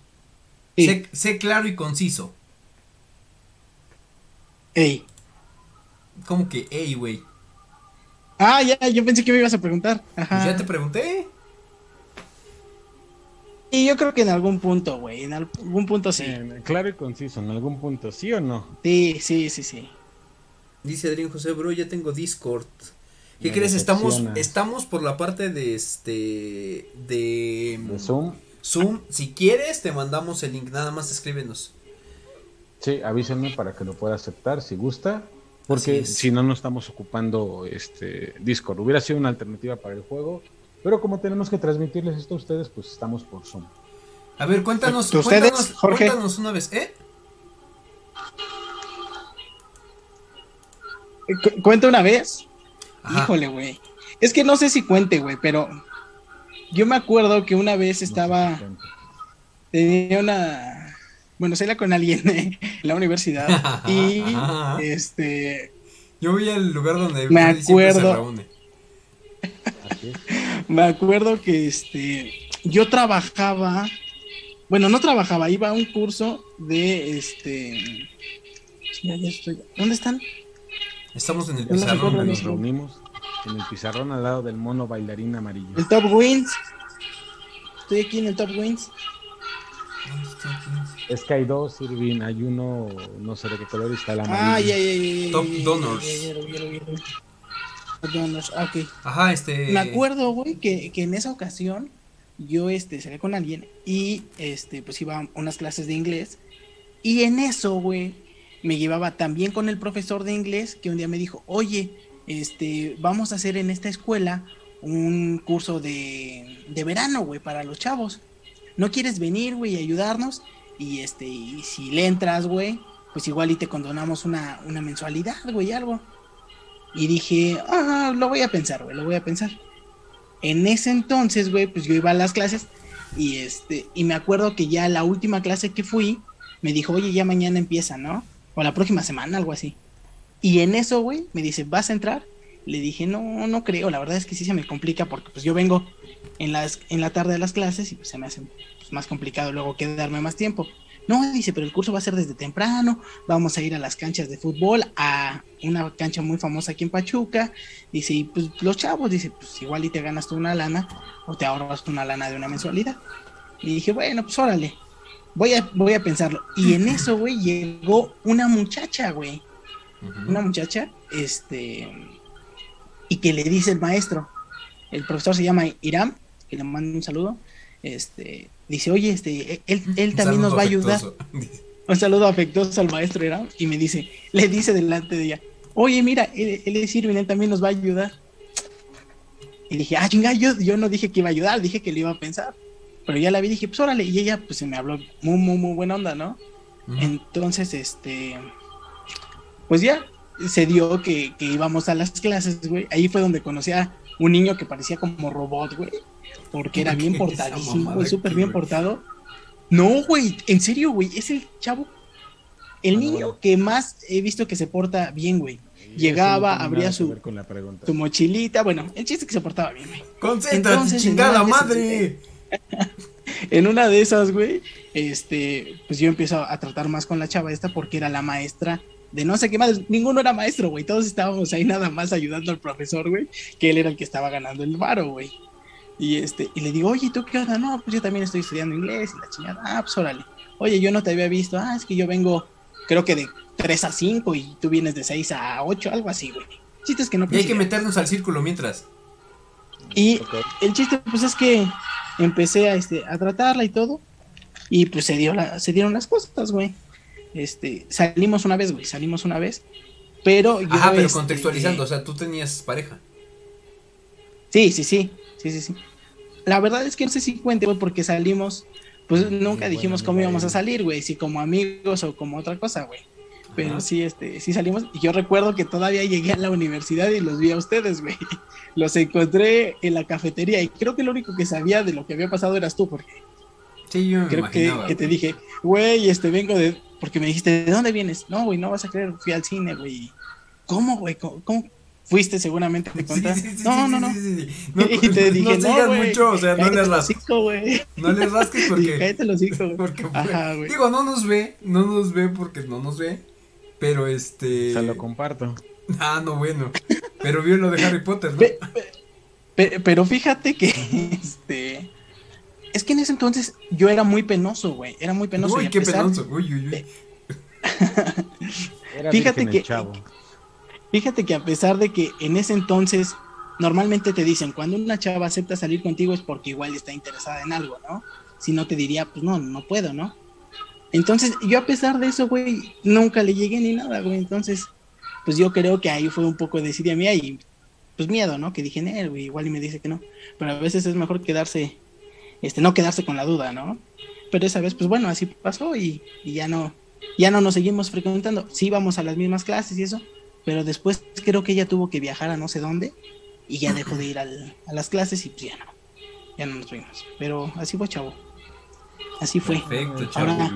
sé, claro y conciso. Ey. ¿Cómo que ey, güey? Ah, ya, yo pensé que me ibas a preguntar. Ajá. Pues ya te pregunté. Y yo creo que en algún punto, güey, en algún punto sí. claro y conciso, en algún punto, ¿sí o no? Sí, sí, sí, sí. Dice Adrián José, bro, ya tengo Discord. ¿Qué crees? Estamos, estamos por la parte de este. De, Zoom. Zoom. Si quieres, te mandamos el link. Nada más escríbenos. Sí, avísenme para que lo pueda aceptar si gusta. Porque si no, no estamos ocupando este Discord. Hubiera sido una alternativa para el juego. Pero como tenemos que transmitirles esto a ustedes, pues estamos por Zoom. A ver, cuéntanos, cuéntanos, cuéntanos una vez, ¿eh? Cuenta una vez. Híjole, güey. Es que no sé si cuente, güey, pero yo me acuerdo que una vez estaba. tenía una. Bueno, salía con alguien en la universidad. y este. Yo voy al lugar donde me acuerdo. Me acuerdo que este. Yo trabajaba. Bueno, no trabajaba, iba a un curso de este. Ya, ya estoy. ¿Dónde están? Estamos en el pizarrón. Donde nos reunimos en el pizarrón al lado del mono bailarín amarillo. El Top Wins. Estoy aquí en el Top Wins. Es que hay dos, Irving. Hay uno, no sé de qué color está el amarillo. Ah, ya, ya, ya. Top Donors. Top Donors, ah, ok. Ajá, este. Me acuerdo, güey, que, que en esa ocasión yo este salí con alguien y este pues iba a unas clases de inglés y en eso, güey, me llevaba también con el profesor de inglés que un día me dijo, oye, este, vamos a hacer en esta escuela un curso de, de verano, güey, para los chavos. ¿No quieres venir, güey, y ayudarnos? Y este, y si le entras, güey, pues igual y te condonamos una, una mensualidad, güey, algo. Y dije, ah, lo voy a pensar, güey, lo voy a pensar. En ese entonces, güey, pues yo iba a las clases y este, y me acuerdo que ya la última clase que fui, me dijo, oye, ya mañana empieza, ¿no? o la próxima semana, algo así. Y en eso, güey, me dice, ¿vas a entrar? Le dije, no, no creo, la verdad es que sí se me complica porque pues yo vengo en, las, en la tarde de las clases y pues se me hace pues, más complicado luego quedarme más tiempo. No, dice, pero el curso va a ser desde temprano, vamos a ir a las canchas de fútbol, a una cancha muy famosa aquí en Pachuca. Dice, y pues los chavos, dice, pues igual y te ganas tú una lana o te ahorras tú una lana de una mensualidad. Y dije, bueno, pues órale voy a, voy a pensarlo. Y en eso, güey, llegó una muchacha, güey. Una muchacha, este, y que le dice el maestro, el profesor se llama Iram, que le mando un saludo, este, dice, oye, este, él, él también nos va a ayudar. un saludo afectuoso al maestro Iram, y me dice, le dice delante de ella, oye, mira, él, él es Irving, él también nos va a ayudar. Y dije, ah, chinga, yo, yo no dije que iba a ayudar, dije que le iba a pensar. Pero ya la vi, dije, pues órale. Y ella, pues se me habló muy, muy, muy buena onda, ¿no? Entonces, este. Pues ya, se dio que, que, íbamos a las clases, güey. Ahí fue donde conocí a un niño que parecía como robot, güey. Porque era bien portadísimo, güey, súper bien portado. No, güey, en serio, güey, es el chavo, el niño que más he visto que se porta bien, güey. Llegaba, abría su, su mochilita, bueno, el chiste que se portaba bien, güey. Concéntrate, chingada madre. en una de esas, güey, este, pues yo empiezo a tratar más con la chava esta porque era la maestra de no sé qué más. Ninguno era maestro, güey. Todos estábamos ahí nada más ayudando al profesor, güey, que él era el que estaba ganando el varo, güey. Y este, y le digo, oye, ¿tú qué onda? No, pues yo también estoy estudiando inglés y la chingada. Ah, pues órale. Oye, yo no te había visto. Ah, es que yo vengo, creo que de 3 a 5 y tú vienes de 6 a 8, algo así, güey. Chiste es que no. Y hay que meternos al círculo mientras. Y el chiste, pues es que empecé a, este, a tratarla y todo. Y pues se, dio la, se dieron las cosas, güey. Este, salimos una vez, güey, salimos una vez. Pero yo. Ajá, pero este, contextualizando, o sea, tú tenías pareja. Sí, sí, sí, sí, sí, sí. La verdad es que no sé si cuente, güey, porque salimos, pues nunca dijimos cómo íbamos a salir, güey, si como amigos o como otra cosa, güey. Pero sí, este, sí salimos. Y yo recuerdo que todavía llegué a la universidad y los vi a ustedes, güey. Los encontré en la cafetería y creo que lo único que sabía de lo que había pasado eras tú, porque Sí, yo me Creo que, te dije, güey, este vengo de. Porque me dijiste, ¿de dónde vienes? No, güey, no vas a creer, fui al cine, güey. ¿Cómo, güey? ¿Cómo, Fuiste seguramente, me contaste. Sí, sí, no, no, no, no. Y te dije, no, no mucho, o sea, no le rasques. No le rasques porque. Cállate los hijos, porque Ajá, güey. Digo, no nos ve, no nos ve porque no nos ve. Pero este. Se lo comparto. Ah, no, bueno. Pero vio lo de Harry Potter, ¿no? pero fíjate que este es que en ese entonces yo era muy penoso, güey. Era muy penoso. Uy, qué penoso. Uy, uy, uy. fíjate que. Fíjate que a pesar de que en ese entonces normalmente te dicen cuando una chava acepta salir contigo es porque igual está interesada en algo, ¿no? Si no te diría, pues no, no puedo, ¿no? Entonces, yo a pesar de eso, güey, nunca le llegué ni nada, güey. Entonces, pues yo creo que ahí fue un poco de desidia mía y pues miedo, ¿no? Que dije, él, güey, igual y me dice que no. Pero a veces es mejor quedarse este, no quedarse con la duda, ¿no? Pero esa vez, pues bueno, así pasó y, ya no, ya no nos seguimos frecuentando. Sí íbamos a las mismas clases y eso, pero después creo que ella tuvo que viajar a no sé dónde y ya dejó de ir a las clases y pues ya no, ya no nos vimos. Pero así fue, chavo. Así fue. Perfecto, Ahora,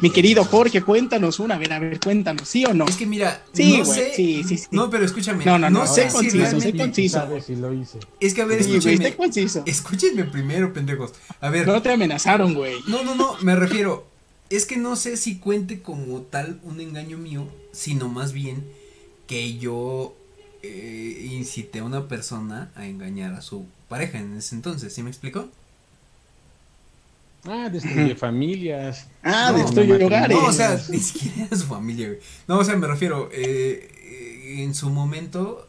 mi querido Jorge, cuéntanos una, a ver, a ver, cuéntanos, ¿sí o no? Es que mira, sí, no sé, sí, sí, sí. No, pero escúchame. No, no, no, no sé si realmente... conciso. Si lo hice. Es que a ver, sí, escúchame. conciso. Escúchenme primero, pendejos. A ver. No te amenazaron, güey. No, no, no, me refiero. Es que no sé si cuente como tal un engaño mío, sino más bien que yo eh, incité a una persona a engañar a su pareja en ese entonces, ¿sí me explico? Ah, destruye familias. Ah, destruye hogares. No, o sea, ni siquiera su familia, güey. No, o sea, me refiero, eh, eh, en su momento,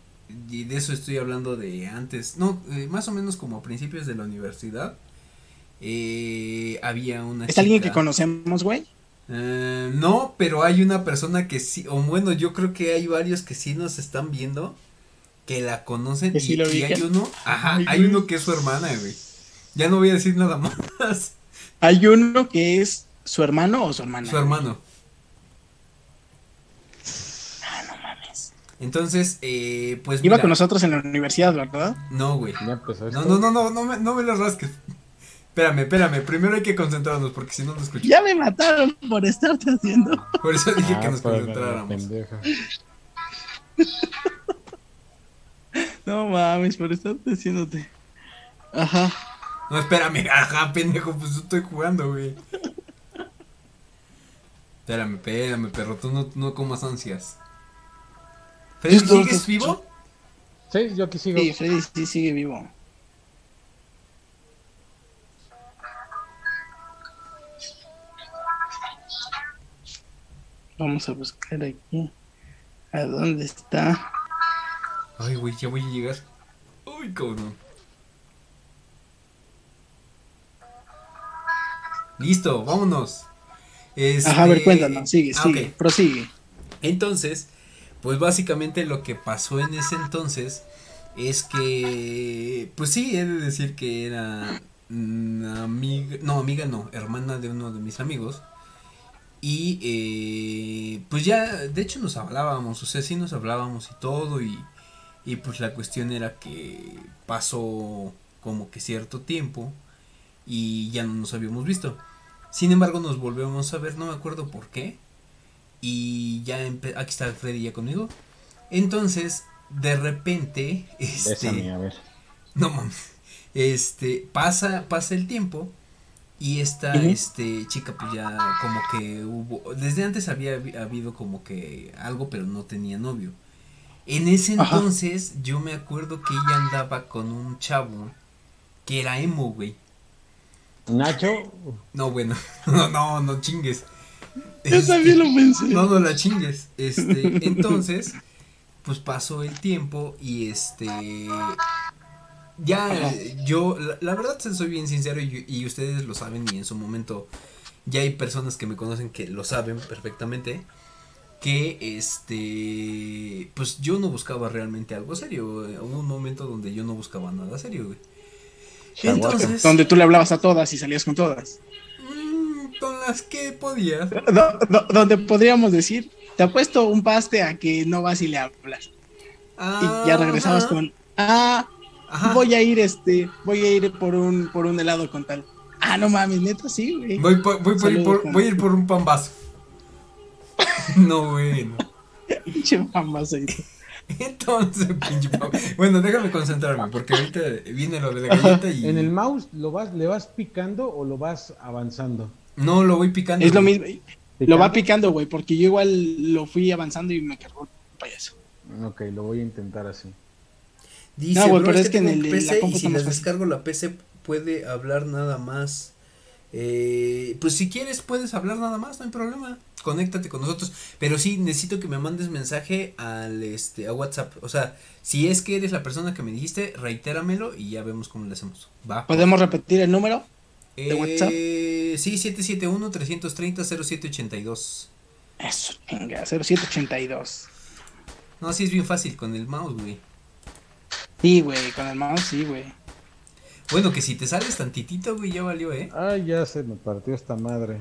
y de eso estoy hablando de antes, no, eh, más o menos como a principios de la universidad, había una ¿Es alguien que conocemos, güey? No, pero hay una persona que sí, o bueno, yo creo que hay varios que sí nos están viendo, que la conocen, y, y hay uno, ajá, hay uno que es su hermana, güey. Ya no voy a decir nada más. Hay uno que es su hermano o su hermana. Su hermano. Ah, no mames. Entonces, eh, pues. Iba con nosotros en la universidad, ¿verdad? No, güey. No, no, no, no, no me, no me lo rasques. Espérame, espérame. Primero hay que concentrarnos porque si no no escucho. Ya me mataron por estarte haciendo. Por eso dije que ah, nos concentráramos. no mames, por estarte haciéndote. Ajá. No, espérame, ajá, pendejo, pues yo estoy jugando, güey. Espérame, espérame, perro, tú no, no comas ansias. ¿Freddy, sigues vivo? Sí, yo aquí sigo. Sí, Freddy sí sigue vivo. Vamos a buscar aquí. ¿A dónde está? Ay, güey, ya voy a llegar. Uy, cabrón. Listo, vámonos. Ajá, a ver, este, cuéntanos, sigue, ah, sigue, prosigue. Entonces, pues básicamente lo que pasó en ese entonces es que, pues sí, he de decir que era amiga, no, amiga no, hermana de uno de mis amigos. Y eh, pues ya, de hecho nos hablábamos, o sea, sí nos hablábamos y todo. Y, y pues la cuestión era que pasó como que cierto tiempo y ya no nos habíamos visto. Sin embargo, nos volvemos a ver, no me acuerdo por qué. Y ya aquí está Freddy ya conmigo. Entonces, de repente, este, a ver. No mames. Este, pasa, pasa el tiempo y esta este chica pues ya como que hubo desde antes había habido como que algo pero no tenía novio. En ese entonces yo me acuerdo que ella andaba con un chavo que era emo, güey. Nacho. No, bueno, no, no, no chingues. Yo también lo pensé. No, no la chingues. Este, entonces, pues pasó el tiempo y este ya yo, la, verdad soy bien sincero y, ustedes lo saben y en su momento ya hay personas que me conocen que lo saben perfectamente que este pues yo no buscaba realmente algo serio hubo un momento donde yo no buscaba nada serio güey. Entonces donde tú le hablabas a todas y salías con todas. Mm, con las que podías donde podríamos decir te apuesto un paste a que no vas y le hablas. Y ya regresabas con ah Voy a ir, este, voy a ir por un, por un helado con tal. Ah, no mames, neta, sí, güey. Voy, voy, por, voy a ir por un pambazo. no, güey, no. Pinche pambazo. Entonces, pinche Bueno, déjame concentrarme, porque ahorita viene lo de la galleta y. ¿En el mouse lo vas, le vas picando o lo vas avanzando? No, lo voy picando. Es lo mismo. Lo va picando, güey, porque yo igual lo fui avanzando y me cargó el payaso. Ok, lo voy a intentar así. Dice, no, pero es, que, en el PC y si les descargo la PC puede hablar nada más. Eh, pues si quieres puedes hablar nada más, no hay problema. Conéctate con nosotros, pero sí necesito que me mandes mensaje al este a WhatsApp. O sea, si es que eres la persona que me dijiste, reitéramelo y ya vemos cómo le hacemos. Va. ¿Podemos repetir el número de WhatsApp? Eh, sí, 771 330 0782. Eso, venga, 0782. No, sí es bien fácil con el mouse, güey. Sí, güey, con el mouse sí, güey. Bueno, que si te sales tantitito, güey, ya valió, ¿eh? Ay, ya se me partió esta madre.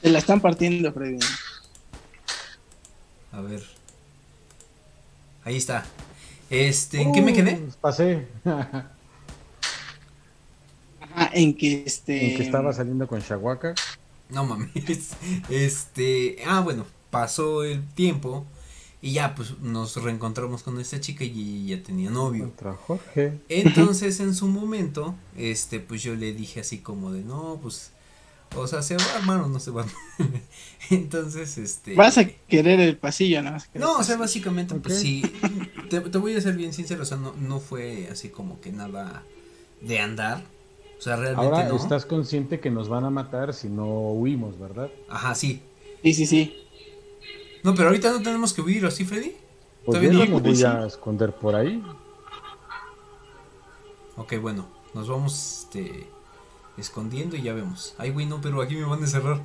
se la están partiendo, Freddy. A ver. Ahí está. Este, ¿en qué me quedé? Uh, pasé. Ajá, en que este. En que estaba saliendo con Shahuaca. No mames. Este. Ah, bueno, pasó el tiempo. Y ya, pues nos reencontramos con esta chica y ya tenía novio. Jorge. Entonces, en su momento, este, pues yo le dije así como de, no, pues, o sea, ¿se va hermano o no se va? Entonces, este. Vas a querer el pasillo, ¿no? No, o sea, básicamente, pues sí. Te, voy a ser bien sincero, o sea, no, no fue así como que nada de andar. O sea, realmente Ahora estás consciente que nos van a matar si no huimos, ¿verdad? Ajá, sí. Sí, sí, sí. No, pero ahorita no tenemos que huir, ¿sí, Freddy? Pues ¿Todavía no? me voy a esconder por ahí. Ok, bueno, nos vamos este, escondiendo y ya vemos. Ay, güey, no, pero aquí me van a cerrar.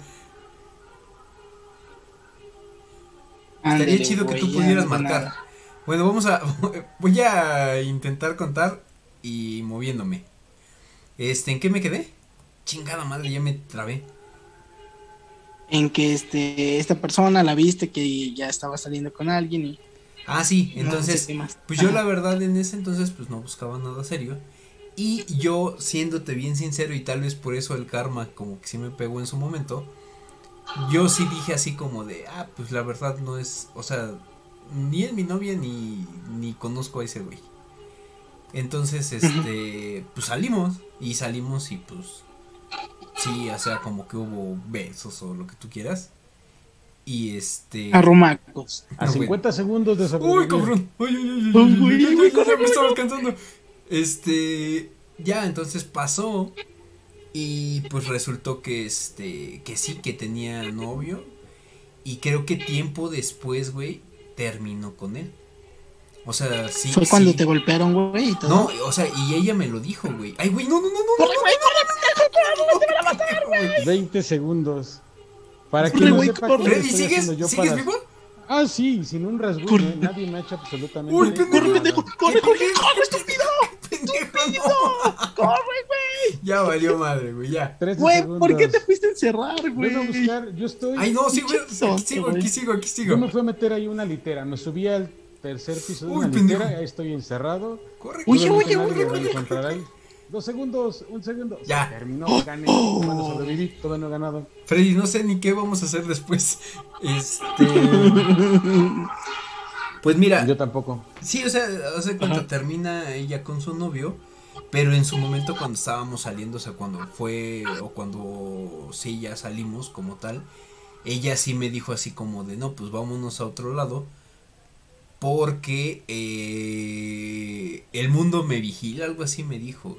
Estaría chido que tú pudieras marcar. Bueno, vamos a. Voy a intentar contar y moviéndome. Este, ¿en qué me quedé? Chingada madre, ya me trabé en que este esta persona la viste que ya estaba saliendo con alguien y ah sí entonces pues yo la verdad en ese entonces pues no buscaba nada serio. Y yo siéndote bien sincero y tal vez por eso el karma como que sí me pegó en su momento yo sí dije así como de ah pues la verdad no es o sea ni es mi novia ni ni conozco a ese güey entonces este pues salimos y salimos y pues Sí, o sea, como que hubo besos o lo que tú quieras. Y este. Arrumacos. A 50 segundos de Uy, cabrón. Uy, uy, uy, uy, me estaba alcanzando. Este. Ya, entonces pasó. Y pues resultó que este. Que sí, que tenía novio. Y creo que tiempo después, güey, terminó con él. O sea, sí. Fue cuando te golpearon, güey. No, o sea, y ella me lo dijo, güey. Ay, güey, no, no, no, no. Corre, güey, corre, a matar, güey. 20 segundos. Para que no sepa Freddy, ¿sigues, ¿sigues vivo? Ah, sí, sin un rasguño, nadie me ha hecho absolutamente Uy, corre, pendejo, corre, corre, corre, estúpido. Pendejo, Corre, güey. Ya valió madre, güey, ya. Güey, ¿por qué te fuiste a encerrar, güey? Ven a buscar, yo estoy. Ay, no, sí, güey. Pinche Aquí sigo, aquí sigo, Yo sigo. me fui a meter ahí una litera, me subí al tercer piso de Uy, una pendejo. litera, ahí estoy encerrado. Corre, Oye, corre. oye. Dos segundos, un segundo. Ya. Se terminó, gané. Bueno, sobreviví, todavía no he ganado. Freddy, no sé ni qué vamos a hacer después. Este. Pues mira, Yo tampoco. sí, o sea, hace cuando termina ella con su novio, pero en su momento cuando estábamos saliendo, o sea, cuando fue o cuando sí ya salimos como tal, ella sí me dijo así como de, no, pues vámonos a otro lado, porque eh, el mundo me vigila, algo así me dijo.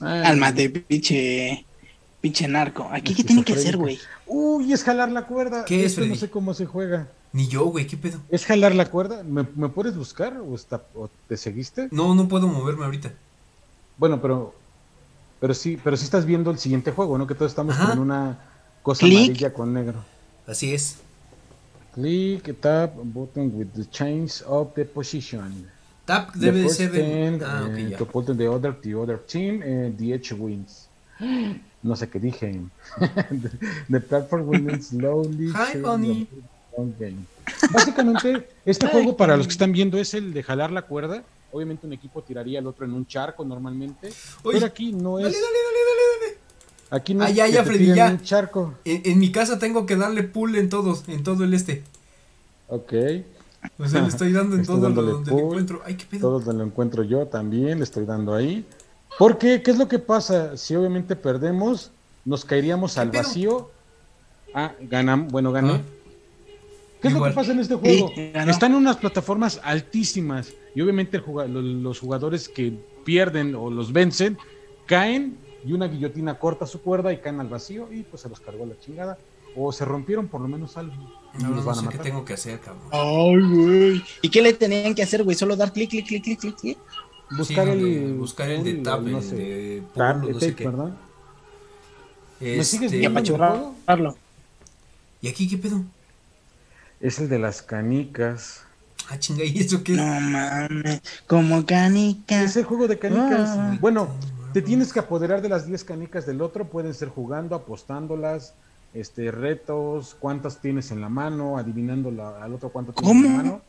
Ay, Cálmate, pinche. Pinche narco. ¿Aquí qué tiene que hacer, güey? Uy, es jalar la cuerda. ¿Qué es, Esto no sé cómo se juega. Ni yo, güey, ¿qué pedo? ¿Es jalar la cuerda? ¿Me, me puedes buscar o, está, o te seguiste? No, no puedo moverme ahorita. Bueno, pero pero sí, pero sí estás viendo el siguiente juego, ¿no? Que todos estamos Ajá. con una cosa Clic. amarilla con negro. Así es. Click, tap, button with the change of the position. Tap The debe de first ser de... Ah, ok, eh, ya. to put the other, the other team, eh, the edge wins. No sé qué dije. the, the platform wins slowly. Hi, honey. game. Básicamente, este juego, para los que están viendo, es el de jalar la cuerda. Obviamente un equipo tiraría al otro en un charco normalmente. Uy, pero aquí no es. Dale, dale, dale, dale, dale. Aquí no Ah, ya, Freddy, ya. un charco. En, en mi casa tengo que darle pull en todos, en todo el este. Ok. O sea, le estoy dando en Estoy todo lo donde lo encuentro. Ay, qué pedo. Todo donde lo encuentro yo también, le estoy dando ahí. Porque, ¿qué es lo que pasa? Si obviamente perdemos, nos caeríamos al pedo? vacío. Ah, ganamos, bueno, gané. Ah. ¿Qué es lo que pasa en este juego? Sí. Están en unas plataformas altísimas y obviamente el los jugadores que pierden o los vencen caen y una guillotina corta su cuerda y caen al vacío y pues se los cargó la chingada. O se rompieron por lo menos algo. No, los no, van no a sé qué matar. tengo que hacer, cabrón. Ay, güey. ¿Y qué le tenían que hacer, güey? Solo dar clic, clic, clic, clic, clic, clic. Buscar Sí, el, de- buscar el de tap, no sé. de de no sé tape, qué. ¿verdad? ¿Me Este, sigues Y viendo? ¿Y aquí qué pedo? Es el de las canicas. Ah, chinga, ¿y eso qué es? No mames. Como canica. Es el juego de canicas. Ah. bueno, te tienes que apoderar de las 10 canicas del otro. Pueden ser jugando, apostándolas, este, retos, cuántas tienes en la mano, adivinando la- al otro cuánto tienes en la mano.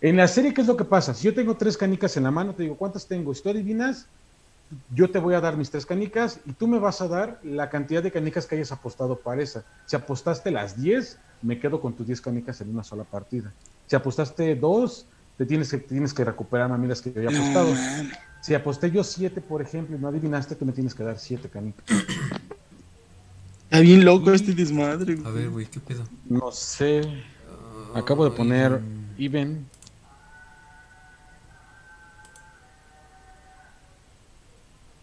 En la serie, ¿qué es lo que pasa? Si yo tengo tres canicas en la mano, te digo, ¿cuántas tengo? Si tú adivinas, yo te voy a dar mis tres canicas y tú me vas a dar la cantidad de canicas que hayas apostado para esa. Si apostaste las 10, me quedo con tus 10 canicas en una sola partida. Si apostaste dos, te tienes que, tienes que recuperar a mí las que yo había apostado. Si aposté yo 7, por ejemplo, y no adivinaste, tú me tienes que dar 7 canicas. Está bien loco este desmadre, A ver, güey, ¿qué pedo? No sé. Acabo de poner even.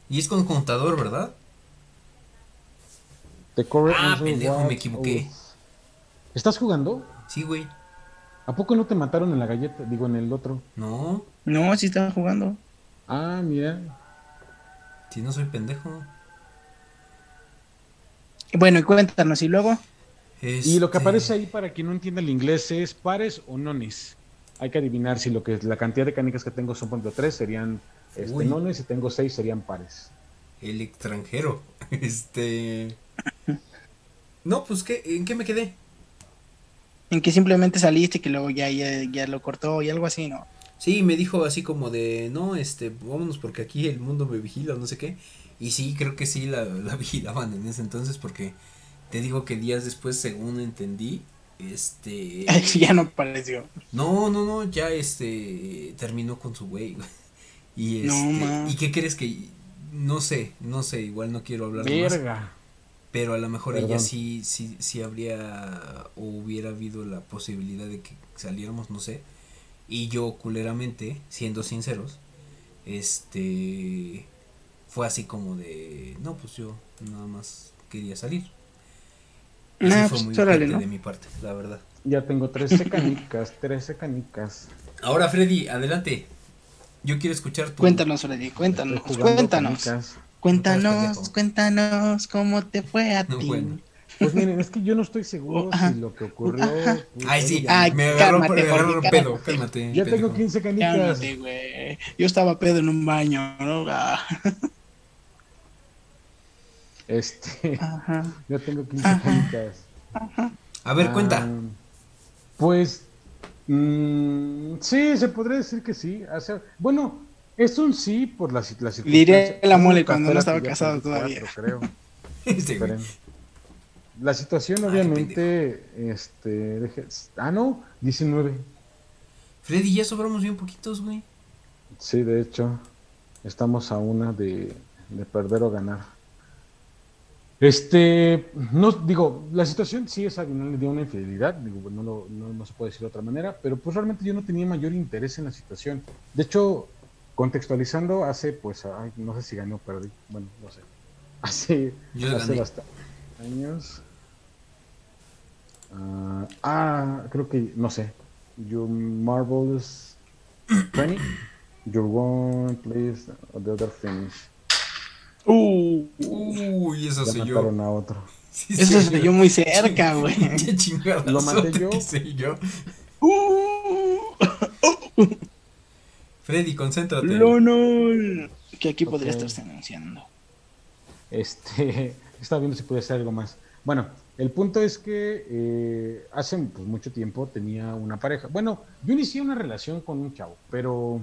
Y es con contador, ¿verdad? The Ah, pendejo, was- me equivoqué. ¿Estás jugando? Sí, güey. ¿A poco no te mataron en la galleta? Digo, en el otro. No, No, sí estaba jugando. Ah, mira. si no soy pendejo. Bueno, y cuéntanos, ¿y luego? Y lo que Este, aparece ahí para quien no entienda el inglés es pares o nones. Hay que adivinar si lo que la cantidad de canicas que tengo son por ejemplo 3 serían este, nones, si tengo 6 serían pares. El extranjero. Este. No, pues, ¿qué? ¿en qué me quedé? En que simplemente saliste y que luego ya, ya, ya lo cortó y algo así, ¿no? Sí, me dijo así como de, no, este, vámonos porque aquí el mundo me vigila o no sé qué. Y sí, creo que sí la, la vigilaban en ese entonces porque te digo que días después, según entendí, este... ya no pareció. No, no, no, ya este, terminó con su güey. Y No, este, ma. ¿y qué crees que, no sé, no sé, igual no quiero hablar más. Verga. Pero a lo mejor ella sí, sí, sí habría o hubiera habido la posibilidad de que saliéramos, no sé. Y yo, culeramente, siendo sinceros, este fue así como de no, pues yo nada más quería salir. Y sí Nah, fue pues, muy ojete ¿no? de mi parte, la verdad. Ya tengo 13 canicas, 13 canicas. Ahora, Freddy, adelante. Yo quiero escuchar tu Cuéntanos, Freddy, cuéntanos, cuéntanos. canicas. Cuéntanos, cuéntanos cómo te fue a No, ti. bueno. Pues miren, es que yo no estoy seguro si lo que ocurrió. Pues, Ay, sí, Ay, me agarró, me agarró pedo, cálmate. Ya tengo 15 canicas. Cálmate, güey. Yo estaba pedo en un baño, ¿no? Ah. Este. Ajá. Ya tengo 15 canicas. A ver, cuenta. Ah, pues. Mmm, sí, se podría decir que sí. bueno, es un sí por la, la situación. Diré la mole cuando no estaba casado todavía. creo. La situación, obviamente, este. ah, no, 19. Freddy, ya sobramos bien poquitos, güey. Sí, de hecho, estamos a una de, de perder o ganar. Este, no digo, la situación sí es de una infidelidad, digo, no, no, no, se puede decir de otra manera, pero pues realmente yo no tenía mayor interés en la situación. De hecho, contextualizando, hace pues, no sé si gané o perdí, bueno, no sé. Hace, hace bastantes años. Uh, ah, creo que, no sé. Your marvelous training. Your one, please, the other finish. Uh, Uy, eso soy yo. a otro. eso soy yo muy cerca, güey. Qué chingada. Lo maté yo. yo. Freddy, concéntrate. No, no. Que aquí podría estarse anunciando. Este, estaba viendo si podía hacer algo más. Bueno, el punto es que eh, hace pues, mucho tiempo tenía una pareja. Bueno, yo inicié una relación con un chavo, pero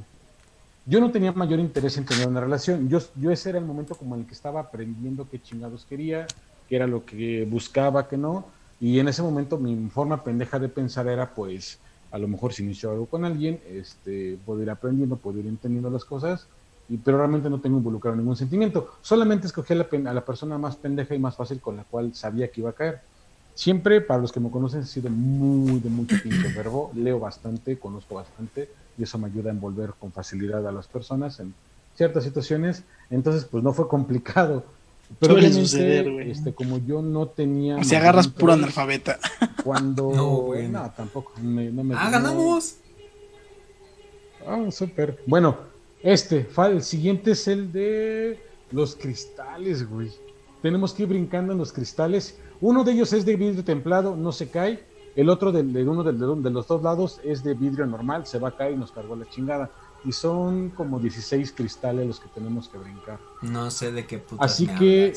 yo no tenía mayor interés en tener una relación. Yo, yo ese era el momento como en el que estaba aprendiendo qué chingados quería, qué era lo que buscaba, qué no. Y en ese momento mi forma pendeja de pensar era pues, a lo mejor si inicio algo con alguien, este, puedo ir aprendiendo, puedo ir entendiendo las cosas, y, pero realmente no tengo involucrado ningún sentimiento. Solamente escogí a la, a la persona más pendeja y más fácil con la cual sabía que iba a caer. Siempre, para los que me conocen, he sido muy de mucho pinche verbo, leo bastante, conozco bastante, y eso me ayuda a envolver con facilidad a las personas en ciertas situaciones. Entonces, pues no fue complicado. Pero obviamente, este, como yo no tenía. Si agarras puro analfabeta. Cuando. No, no tampoco. no me, ah, ganamos. Ah, súper. Bueno, este, el siguiente es el de los cristales, güey. Tenemos que ir brincando en los cristales. Uno de ellos es de vidrio templado, no se cae. El otro de, uno de, de, los dos lados es de vidrio normal, se va a caer y nos cargó la chingada. Y son como 16 cristales los que tenemos que brincar. No sé de qué puta. Así que,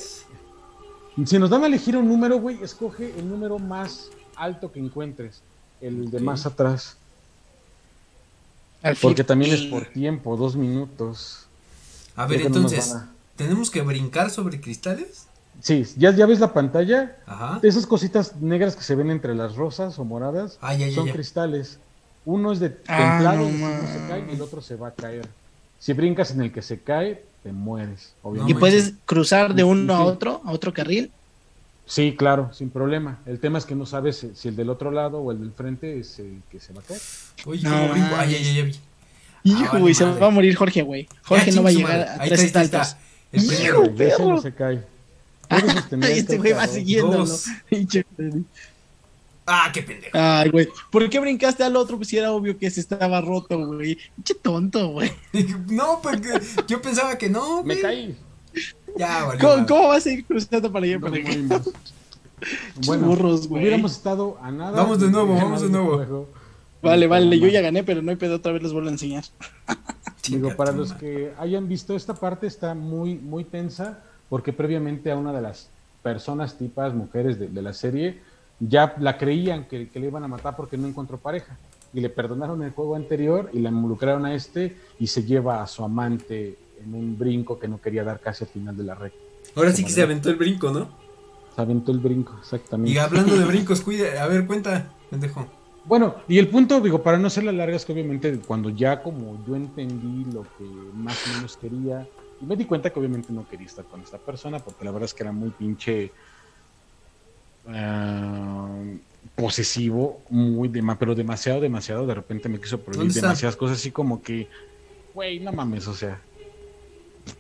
si nos dan a elegir un número, güey, escoge el número más alto que encuentres, el de más atrás. Porque también es por tiempo, dos minutos. A ver, entonces, ¿tenemos que brincar sobre cristales? Sí, ya, ya ves la pantalla. Ajá. Esas cositas negras que se ven entre las rosas o moradas ah, son cristales. Uno es de ah, templado, se cae y el otro se va a caer. Si brincas en el que se cae, te mueres. ¿Y puedes cruzar de uno a otro, a otro carril? Sí, claro, sin problema. El tema es que no sabes si el del otro lado o el del frente es el que se va a caer. Uy, no. Ay, ay, ay, Hijo, güey, se va a morir Jorge, güey. Jorge no va a llegar a tres saltos. Hijo, perro. no se cae. este güey va siguiéndolo. Ah, qué pendejo. Ay, güey. ¿Por qué brincaste al otro? Pues si era obvio que se estaba roto, güey. Pinche tonto, güey. no, porque yo pensaba que no, güey. Me caí. Ya, vale. ¿Cómo, ¿Cómo, vas a ir cruzando para allá para acá? bueno, burros, hubiéramos estado a nada. Vamos de nuevo, vamos de nuevo. Vale, vale, yo ya gané, pero no hay pedo, otra vez les vuelvo a enseñar. Digo, para los que hayan visto esta parte está muy, muy tensa porque previamente a una de las personas, tipas, mujeres de, la serie, ya la creían que, le iban a matar porque no encontró pareja. Y le perdonaron el juego anterior y la involucraron a este y se lleva a su amante en un brinco que no quería dar casi al final de la red. Ahora sí que se aventó el brinco, ¿no? Se aventó el brinco, exactamente. Y hablando de brincos, cuide, a ver, cuenta, pendejo. Bueno, y el punto, digo, para no ser la larga, es que obviamente cuando ya como yo entendí lo que más o menos quería, y me di cuenta que obviamente no quería estar con esta persona porque la verdad es que era muy pinche eh, posesivo, muy pero demasiado, demasiado. De repente me quiso prohibir demasiadas cosas así como que, güey, no mames, o sea,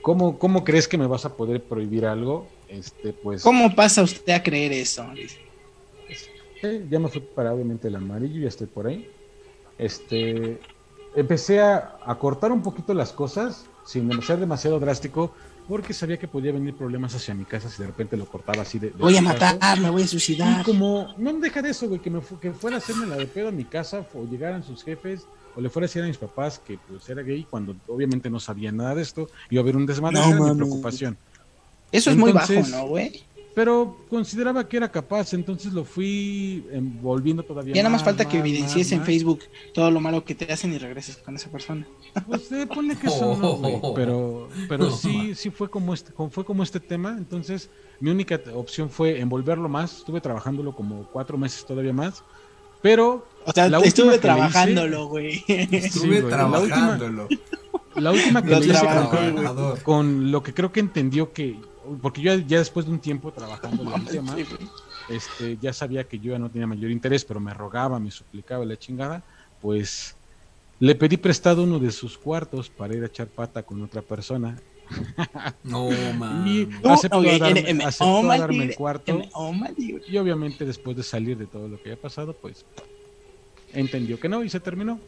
¿cómo, ¿cómo crees que me vas a poder prohibir algo? Este, pues. ¿Cómo pasa usted a creer eso? Eh, ya me fui para obviamente el amarillo, ya estoy por ahí. Este, empecé a, a cortar un poquito las cosas sin ser demasiado drástico, porque sabía que podía venir problemas hacia mi casa si de repente lo cortaba así de... voy a matar, me voy a suicidar. Y como, no deja de eso, güey, que, me que fuera a hacerme la de pedo a mi casa o llegaran sus jefes o le fuera a decir a mis papás que pues era gay cuando obviamente no sabía nada de esto, iba a haber un desmadre, no, mi preocupación. Eso es muy bajo, ¿no, güey? Pero consideraba que era capaz, entonces lo fui envolviendo todavía. Ya nada más falta que evidencies en Facebook todo lo malo que te hacen y regreses con esa persona. Pues se pone que eso no, güey. Pero, pero sí, sí fue como este, fue como este tema. Entonces, mi única opción fue envolverlo más. Estuve trabajándolo como cuatro meses todavía más. Pero. O sea, estuve trabajándolo, güey. Estuve trabajándolo. La última que le hice con, lo que creo que entendió que porque yo ya después de un tiempo trabajando en el tema, este, ya sabía que yo ya no tenía mayor interés, pero me rogaba, me suplicaba la chingada, pues le pedí prestado uno de sus cuartos para ir a echar pata con otra persona. No, man. Y aceptó, darme, el cuarto. Y obviamente después de salir de todo lo que había pasado, pues entendió que no y se terminó.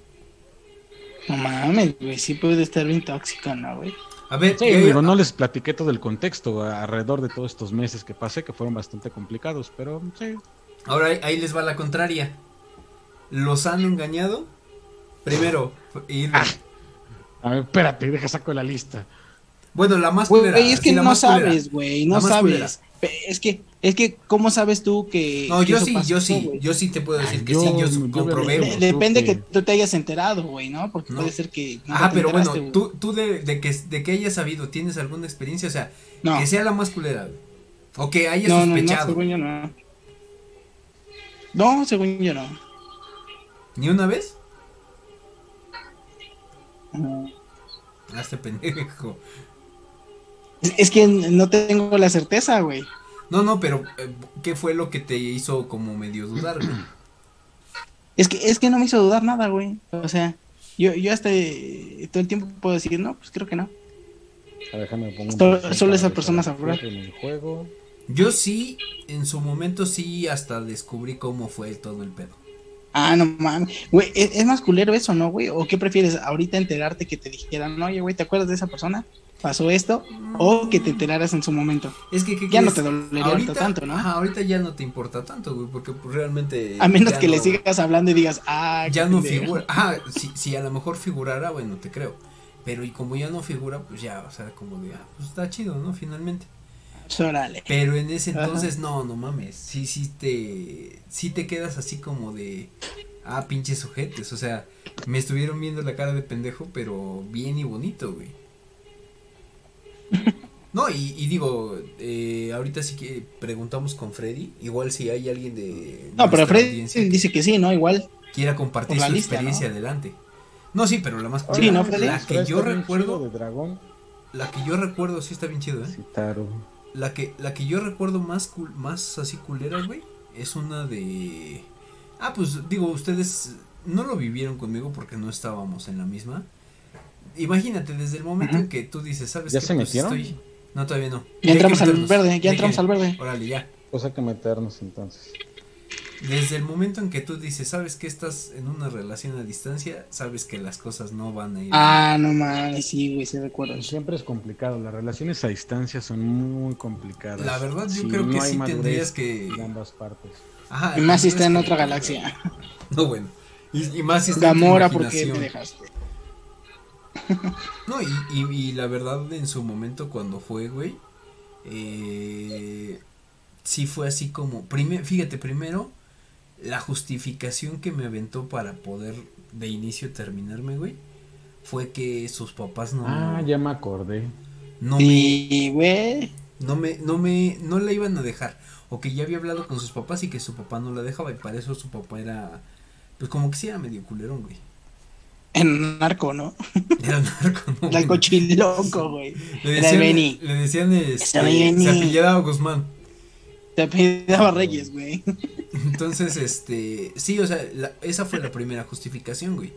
No mames, güey, sí puede estar bien tóxico, ¿no, güey? A ver, pero no les platiqué todo el contexto alrededor de todos estos meses que pasé, que fueron bastante complicados, pero sí. Ahora ahí les va la contraria. ¿Los han engañado? Primero, ir... Ah. A ver, espérate, deja saco la lista. Bueno, la más Güey, es que no sabes, güey, no sabes. Es que es que, ¿cómo sabes tú que.? No, yo sí, yo sí, yo sí te puedo decir que sí, yo, comprobé. Depende que tú te hayas enterado, güey, ¿no? Porque puede ser que. Ajá, pero bueno, tú, tú de, de, que, de que hayas sabido, ¿tienes alguna experiencia? O sea, que sea la más culera, O que hayas sospechado. No, según yo no. No, según yo no. ¿Ni una vez? No. Hazte pendejo. Es que no tengo la certeza, güey. No, no, pero eh, ¿qué fue lo que te hizo como medio dudar, güey? Es que, es que no me hizo dudar nada, güey. O sea, yo, yo hasta eh, todo el tiempo puedo decir, no, pues creo que no. solo esas personas sabrán. Yo sí, en su momento sí, hasta descubrí cómo fue todo el pedo. Ah, no mames. Güey, ¿es, más culero eso, ¿no, güey? ¿O qué prefieres? Ahorita enterarte que te dijeran, oye, güey, ¿te acuerdas de esa persona? Pasó esto o que te enteraras en su momento. Es que, ya no te dolería tanto, ¿no? ahorita ya no te importa tanto, güey, porque pues, realmente. A menos que le sigas hablando y digas, ah, ya no figura. Ah, si, si a lo mejor figurara, bueno, te creo. Pero y como ya no figura, pues ya, o sea, como de, ah, pues está chido, ¿no? Finalmente. Órale. Pero en ese entonces, no, no mames. Sí, sí te. Sí te quedas así como de. Ah, pinches sujetes. O sea, me estuvieron viendo la cara de pendejo, pero bien y bonito, güey. No, y, digo, eh, ahorita sí que preguntamos con Freddy, igual si hay alguien de... No, pero Freddy dice que sí, ¿no? Igual. Quiera compartir su experiencia adelante. No, sí, pero la más... Sí, ¿no, Freddy? La que yo recuerdo... De dragón. La que yo recuerdo, sí está bien chido, ¿eh? Sí, claro. La que, la que yo recuerdo más, más así culera, güey, es una de... Ah, pues digo, ustedes no lo vivieron conmigo porque no estábamos en la misma. Imagínate, desde el momento en que tú dices, ¿sabes ¿Ya se pues, metieron? No, todavía no. Ya entramos al verde, ya entramos al verde. Órale, ya. Pues hay que meternos entonces. Desde el momento en que tú dices, sabes que estás en una relación a distancia, sabes que las cosas no van a ir. Ah, no mames, sí, güey, sí recuerdo. Siempre es complicado, las relaciones a distancia son muy complicadas. La verdad, yo creo que sí tendrías que. En ambas partes. Ajá, y más si está en otra galaxia. No, bueno. Y, más si está Gamora, porque me dejaste? No, y, la verdad, en su momento cuando fue, güey, eh, sí fue así como, fíjate, primero, la justificación que me aventó para poder de inicio terminarme, güey, fue que sus papás no... Ah, ya me acordé. No me... güey. No me, no me, no la iban a dejar. O que ya había hablado con sus papás y que su papá no la dejaba y para eso su papá era, pues como que sí era medio culerón, güey. En narco, ¿no? Era narco, ¿no? Era cochiloco, güey. Le decían, Benny. Le decían, este, se apellidaba Guzmán. Se apellidaba Reyes, güey. Entonces, este, sí, o sea, esa fue la primera justificación, güey.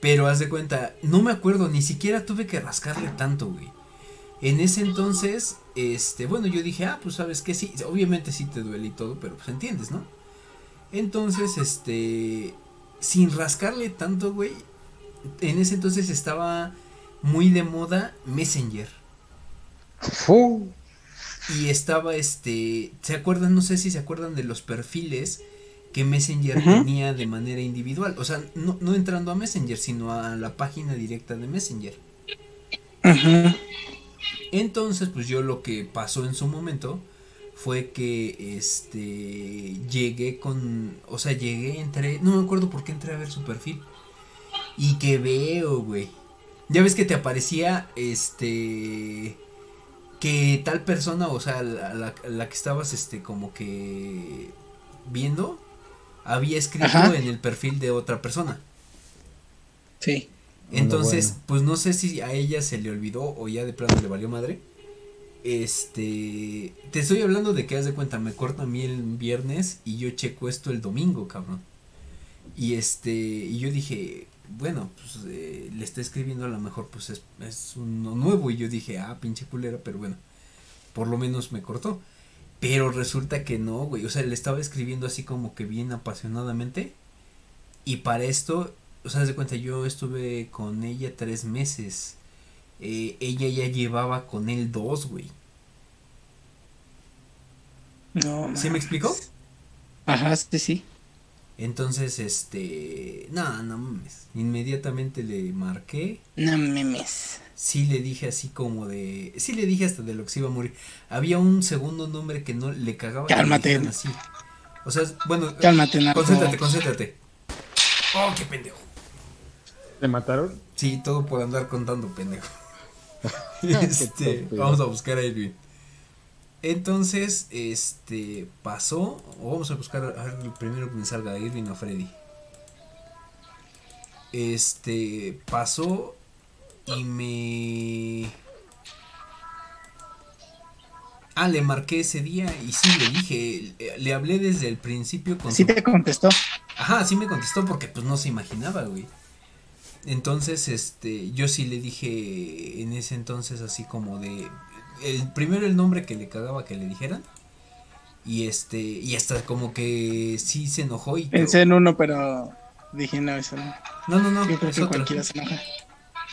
Pero haz de cuenta, no me acuerdo, ni siquiera tuve que rascarle tanto, güey. En ese entonces, este, bueno, yo dije, ah, pues sabes que sí, obviamente sí te duele y todo, pero pues entiendes, ¿no? Entonces, este, sin rascarle tanto, güey, en ese entonces estaba muy de moda Messenger. Y estaba este, ¿se acuerdan? No sé si se acuerdan de los perfiles que Messenger tenía de manera individual. O sea, no, no, entrando a Messenger, sino a la página directa de Messenger. Entonces, pues yo lo que pasó en su momento fue que este llegué con, o sea, llegué, entré, no me acuerdo por qué entré a ver su perfil. Y que veo, güey. Ya ves que te aparecía este que tal persona, o sea, la, la, que estabas este como que viendo había escrito en el perfil de otra persona. Sí. Entonces, pues no sé si a ella se le olvidó o ya de plano le valió madre. Este, te estoy hablando de que haz de cuenta, me corta a mí el viernes y yo checo esto el domingo, cabrón. Y este, y yo dije, bueno, pues eh, le está escribiendo a lo mejor pues es, es uno nuevo y yo dije, ah, pinche culera, pero bueno, por lo menos me cortó. Pero resulta que no, güey, o sea, le estaba escribiendo así como que bien apasionadamente. Y para esto, o sea, de cuenta, yo estuve con ella tres meses. Eh, ella ya llevaba con él dos, güey. No. ¿Sí me explicó? Ajá, sí, sí. Entonces, este. No, no mames. Inmediatamente le marqué. No mames. Sí le dije así como de. Sí le dije hasta de lo que se iba a morir. Había un segundo nombre que no le cagaba. Cálmate. Así. O sea, bueno. Cálmate, Concéntrate, concéntrate. Oh, qué pendejo. ¿Le mataron? Sí, todo por andar contando, pendejo. este, vamos a buscar a Elvin. Entonces, este, pasó, o vamos a buscar a ver primero que me salga Irving o Freddy. Este, pasó y me... Ah, le marqué ese día y sí, le dije, le hablé desde el principio con... Sí te contestó. Ajá, sí me contestó porque pues no se imaginaba, güey. Entonces, este, yo sí le dije en ese entonces así como de, el primero el nombre que le cagaba que le dijeran. Y este, y hasta como que sí se enojó y... Pensé en uno, pero dije no, eso no. No, no, no. Yo creo es que otro. cualquiera se enoja.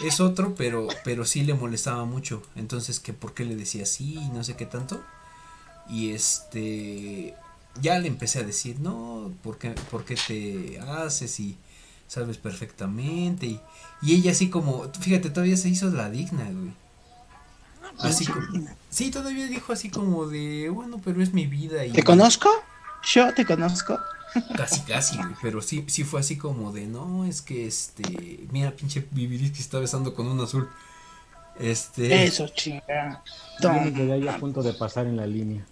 Es otro, pero, pero sí le molestaba mucho. Entonces, que por qué le decía así y no sé qué tanto. Y este, ya le empecé a decir, no, ¿por qué, por qué te haces? Y sabes perfectamente. Y, y ella así como, fíjate, todavía se hizo la digna, güey. Así como, sí, todavía dijo así como de, bueno, pero es mi vida. Y, ¿Te conozco? Yo te conozco. Casi, casi, güey, pero sí, sí fue así como de, no, es que este, mira, pinche Viviris que está besando con un azul. Este. Eso, chinga. Yo me a punto de pasar en la línea.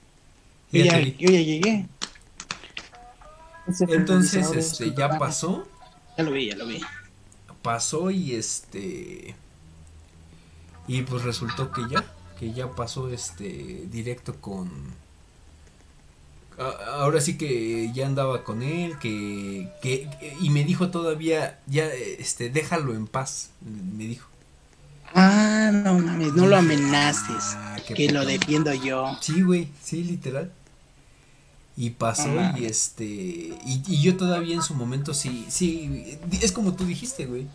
Yo ya, yo ya llegué. Entonces, este, ya pasó. Ya lo vi, ya lo vi. Pasó y este. Y pues resultó que ya, que ya pasó este directo con. Ahora sí que ya andaba con él, que, que y me dijo todavía, ya, este, déjalo en paz, me dijo. Ah, no mames, no lo amenaces, ah, que lo defiendo yo. Sí, güey, sí, literal. Y pasó y este, y, y, yo todavía en su momento sí, sí, es como tú dijiste, güey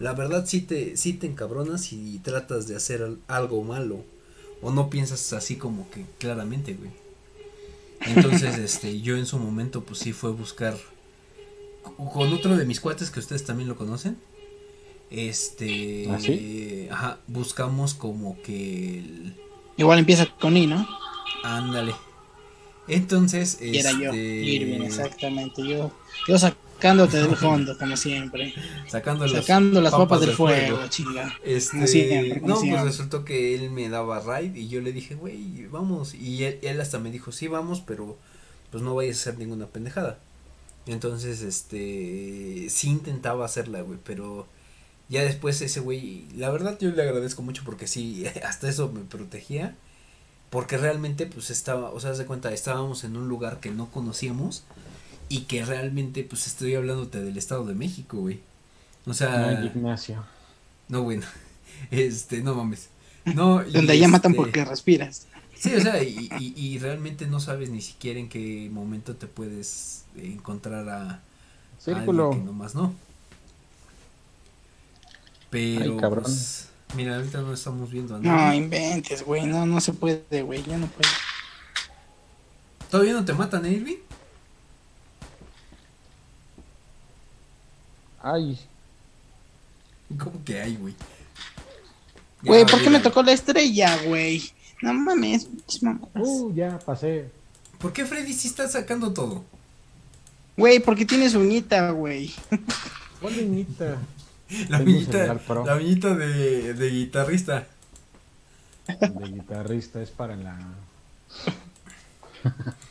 la verdad sí te, sí te encabronas y tratas de hacer algo malo. O no piensas así como que claramente, güey. Entonces, este, yo en su momento, pues sí fue buscar con otro de mis cuates que ustedes también lo conocen. Este, ¿Ah, ajá, buscamos como que igual empieza con I, ¿no? Ándale. Entonces, y era yo, este, Irving, exactamente. Yo, yo Sacándote del fondo, como siempre. Sacando, Sacando las, papas, del, fuego, chinga. Este, no, pues resultó que él me daba ride y yo le dije, güey, vamos. Y él, hasta me dijo, sí, vamos, pero pues no vayas a hacer ninguna pendejada. Entonces, este, sí intentaba hacerla, güey, pero ya después ese güey, la verdad yo le agradezco mucho porque sí, hasta eso me protegía. Porque realmente, pues estaba, o sea, de cuenta, estábamos en un lugar que no conocíamos y que realmente, pues estoy hablándote del Estado de México, güey. O sea. No, Ignacio. No, bueno. Este, no mames. No, Donde ya matan este, porque respiras. Sí, o sea, y, y, realmente no sabes ni siquiera en qué momento te puedes encontrar a. Círculo. A que nomás no. Pero. Ay, cabrón. Pues, Mira, ahorita no estamos viendo a No, inventes, güey. No, no se puede, güey. Ya no puedo. ¿Todavía no te matan, Irving? Ay. ¿Cómo que hay, güey? Güey, ¿por qué me tocó la estrella, güey? No mames, Uh, ya pasé. ¿Por qué Freddy sí está sacando todo? Güey, porque tienes uñita, güey. ¿Cuál uñita? La uñita, la uñita de, de guitarrista. De guitarrista es para la.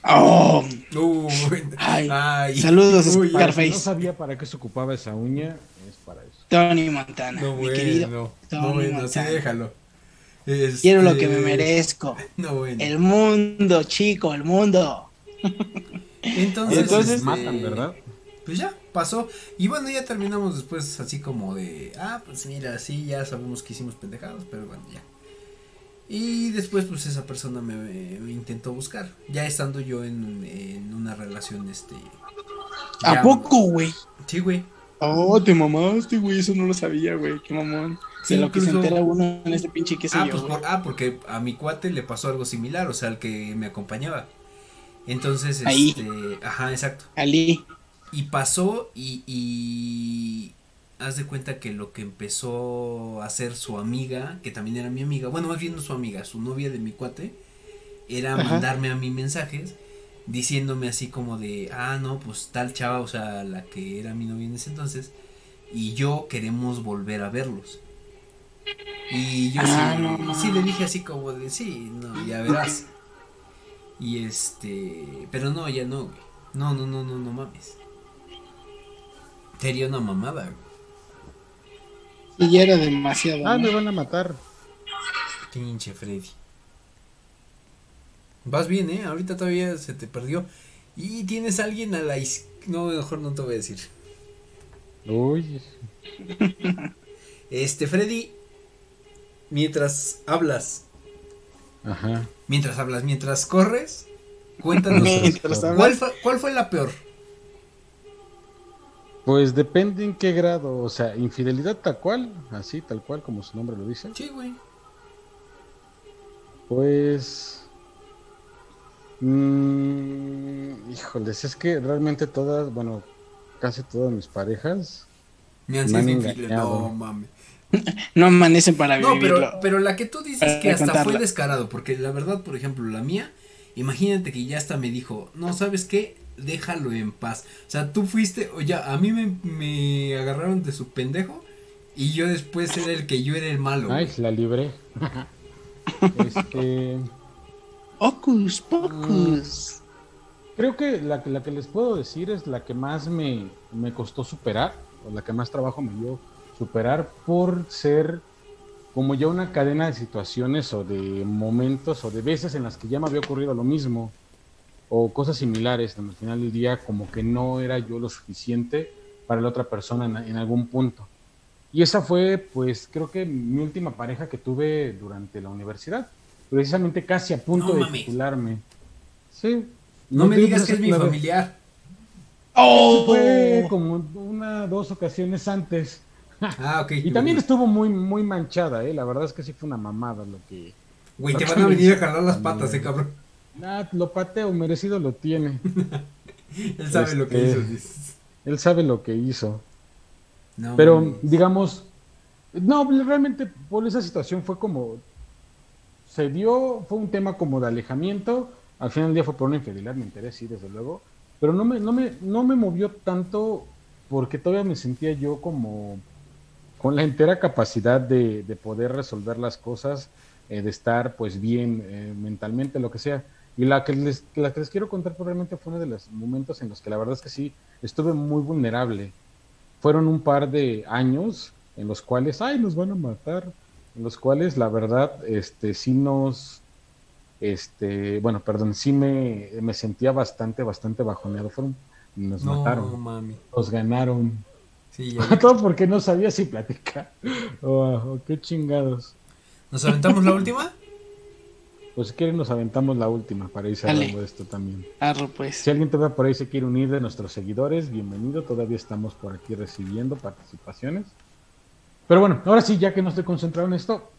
Oh. Uh, ay, saludos, Scarface. no sabía para qué se ocupaba esa uña, es para eso. Tony Montana, no, mi querido. No, no bueno, sí, déjalo. Quiero lo que me este, merezco. No, bueno. El mundo, chico, el mundo. Entonces, Entonces matan, eh, ¿verdad? Pues ya, pasó. Y bueno, ya terminamos después así como de, ah, pues mira, sí, ya sabemos que hicimos pendejados, pero bueno, ya. Y después, pues esa persona me, intentó buscar, ya estando yo en, en una relación, este... ¿A poco, güey? Sí, güey. Oh, te mamaste, güey, eso no lo sabía, güey, qué mamón. Sí, de lo que se entera uno en este pinche que ah, pues ah, porque a mi cuate le pasó algo similar, o sea, al que me acompañaba. Entonces, Ahí. este, ajá, exacto. Ali. Y pasó y, y haz de cuenta que lo que empezó a hacer su amiga, que también era mi amiga, bueno, más bien no su amiga, su novia de mi cuate, era mandarme a mí mensajes diciéndome así como de, ah, no, pues tal chava, o sea, la que era mi novia en ese entonces, y yo queremos volver a verlos. Y yo ah, sí, le dije así como de, sí, no, ya verás. Y este, pero no, ya no, güey. No, no, no, no, no mames. Sería una mamada, güey. Y ya era demasiado. Ah, me van a matar. Pinche Freddy. Vas bien, ¿eh? Ahorita todavía se te perdió. Y tienes a alguien a la izquierda. No, mejor no te voy a decir. Uy. Este, Freddy, mientras hablas. Ajá. Mientras hablas, mientras corres, cuéntanos. ¿cuál, fue, ¿Cuál fue la peor? Pues depende en qué grado, o sea, infidelidad tal cual, así, tal cual como su nombre lo dice. Sí, güey. Pues Mm, híjoles, es que realmente todas, bueno, casi todas mis parejas me han, No mames. no amanecen para no, Pero, pero la que tú dices que hasta fue descarado, porque la verdad, por ejemplo, la mía, imagínate que ya hasta me dijo, no, ¿sabes qué? Déjalo en paz. O sea, tú fuiste, o ya, a mí me, me agarraron de su pendejo y yo después era el que yo era el malo. Ay, la libré. este... Ocus Pocus. Creo que la, la, que les puedo decir es la que más me, me costó superar, o la que más trabajo me dio superar por ser como ya una cadena de situaciones o de momentos o de veces en las que ya me había ocurrido lo mismo o cosas similares, al final del día como que no era yo lo suficiente para la otra persona en, en, algún punto. Y esa fue pues creo que mi última pareja que tuve durante la universidad precisamente casi a punto de titularme. Sí. No, me digas que es mi familiar. ¡Oh! Fue como una, dos ocasiones antes. Ah, ok. y también estuvo muy, muy manchada, ¿eh? La verdad es que sí fue una mamada lo que. Güey, te van a venir a jalar las patas, ¿eh, cabrón? Nah, lo pateo, merecido lo tiene. él sabe lo que este, hizo. Él sabe lo que hizo. Pero, digamos, no, realmente por esa situación fue como se dio, fue un tema como de alejamiento, al final del día fue por una infidelidad, me interesa, sí, desde luego, pero no me, no me, no me movió tanto porque todavía me sentía yo como con la entera capacidad de, poder resolver las cosas, eh, de estar pues bien eh, mentalmente, lo que sea. Y la que, les, la que les quiero contar probablemente fue uno de los momentos en los que la verdad es que sí, estuve muy vulnerable. Fueron un par de años en los cuales, ay, nos van a matar, en los cuales la verdad, este, sí nos, este, bueno, perdón, sí me, me sentía bastante, bastante bajoneado. Fueron, nos mataron, mami. nos ganaron. Sí, Todo porque no sabía si platicar. Oh, qué chingados. ¿Nos aventamos la última? Pues si quieren nos aventamos la última para ir cerrando esto también. pues. Si alguien todavía por ahí se quiere unir de nuestros seguidores, bienvenido. Todavía estamos por aquí recibiendo participaciones. Pero bueno, ahora sí, ya que no estoy concentrado en esto,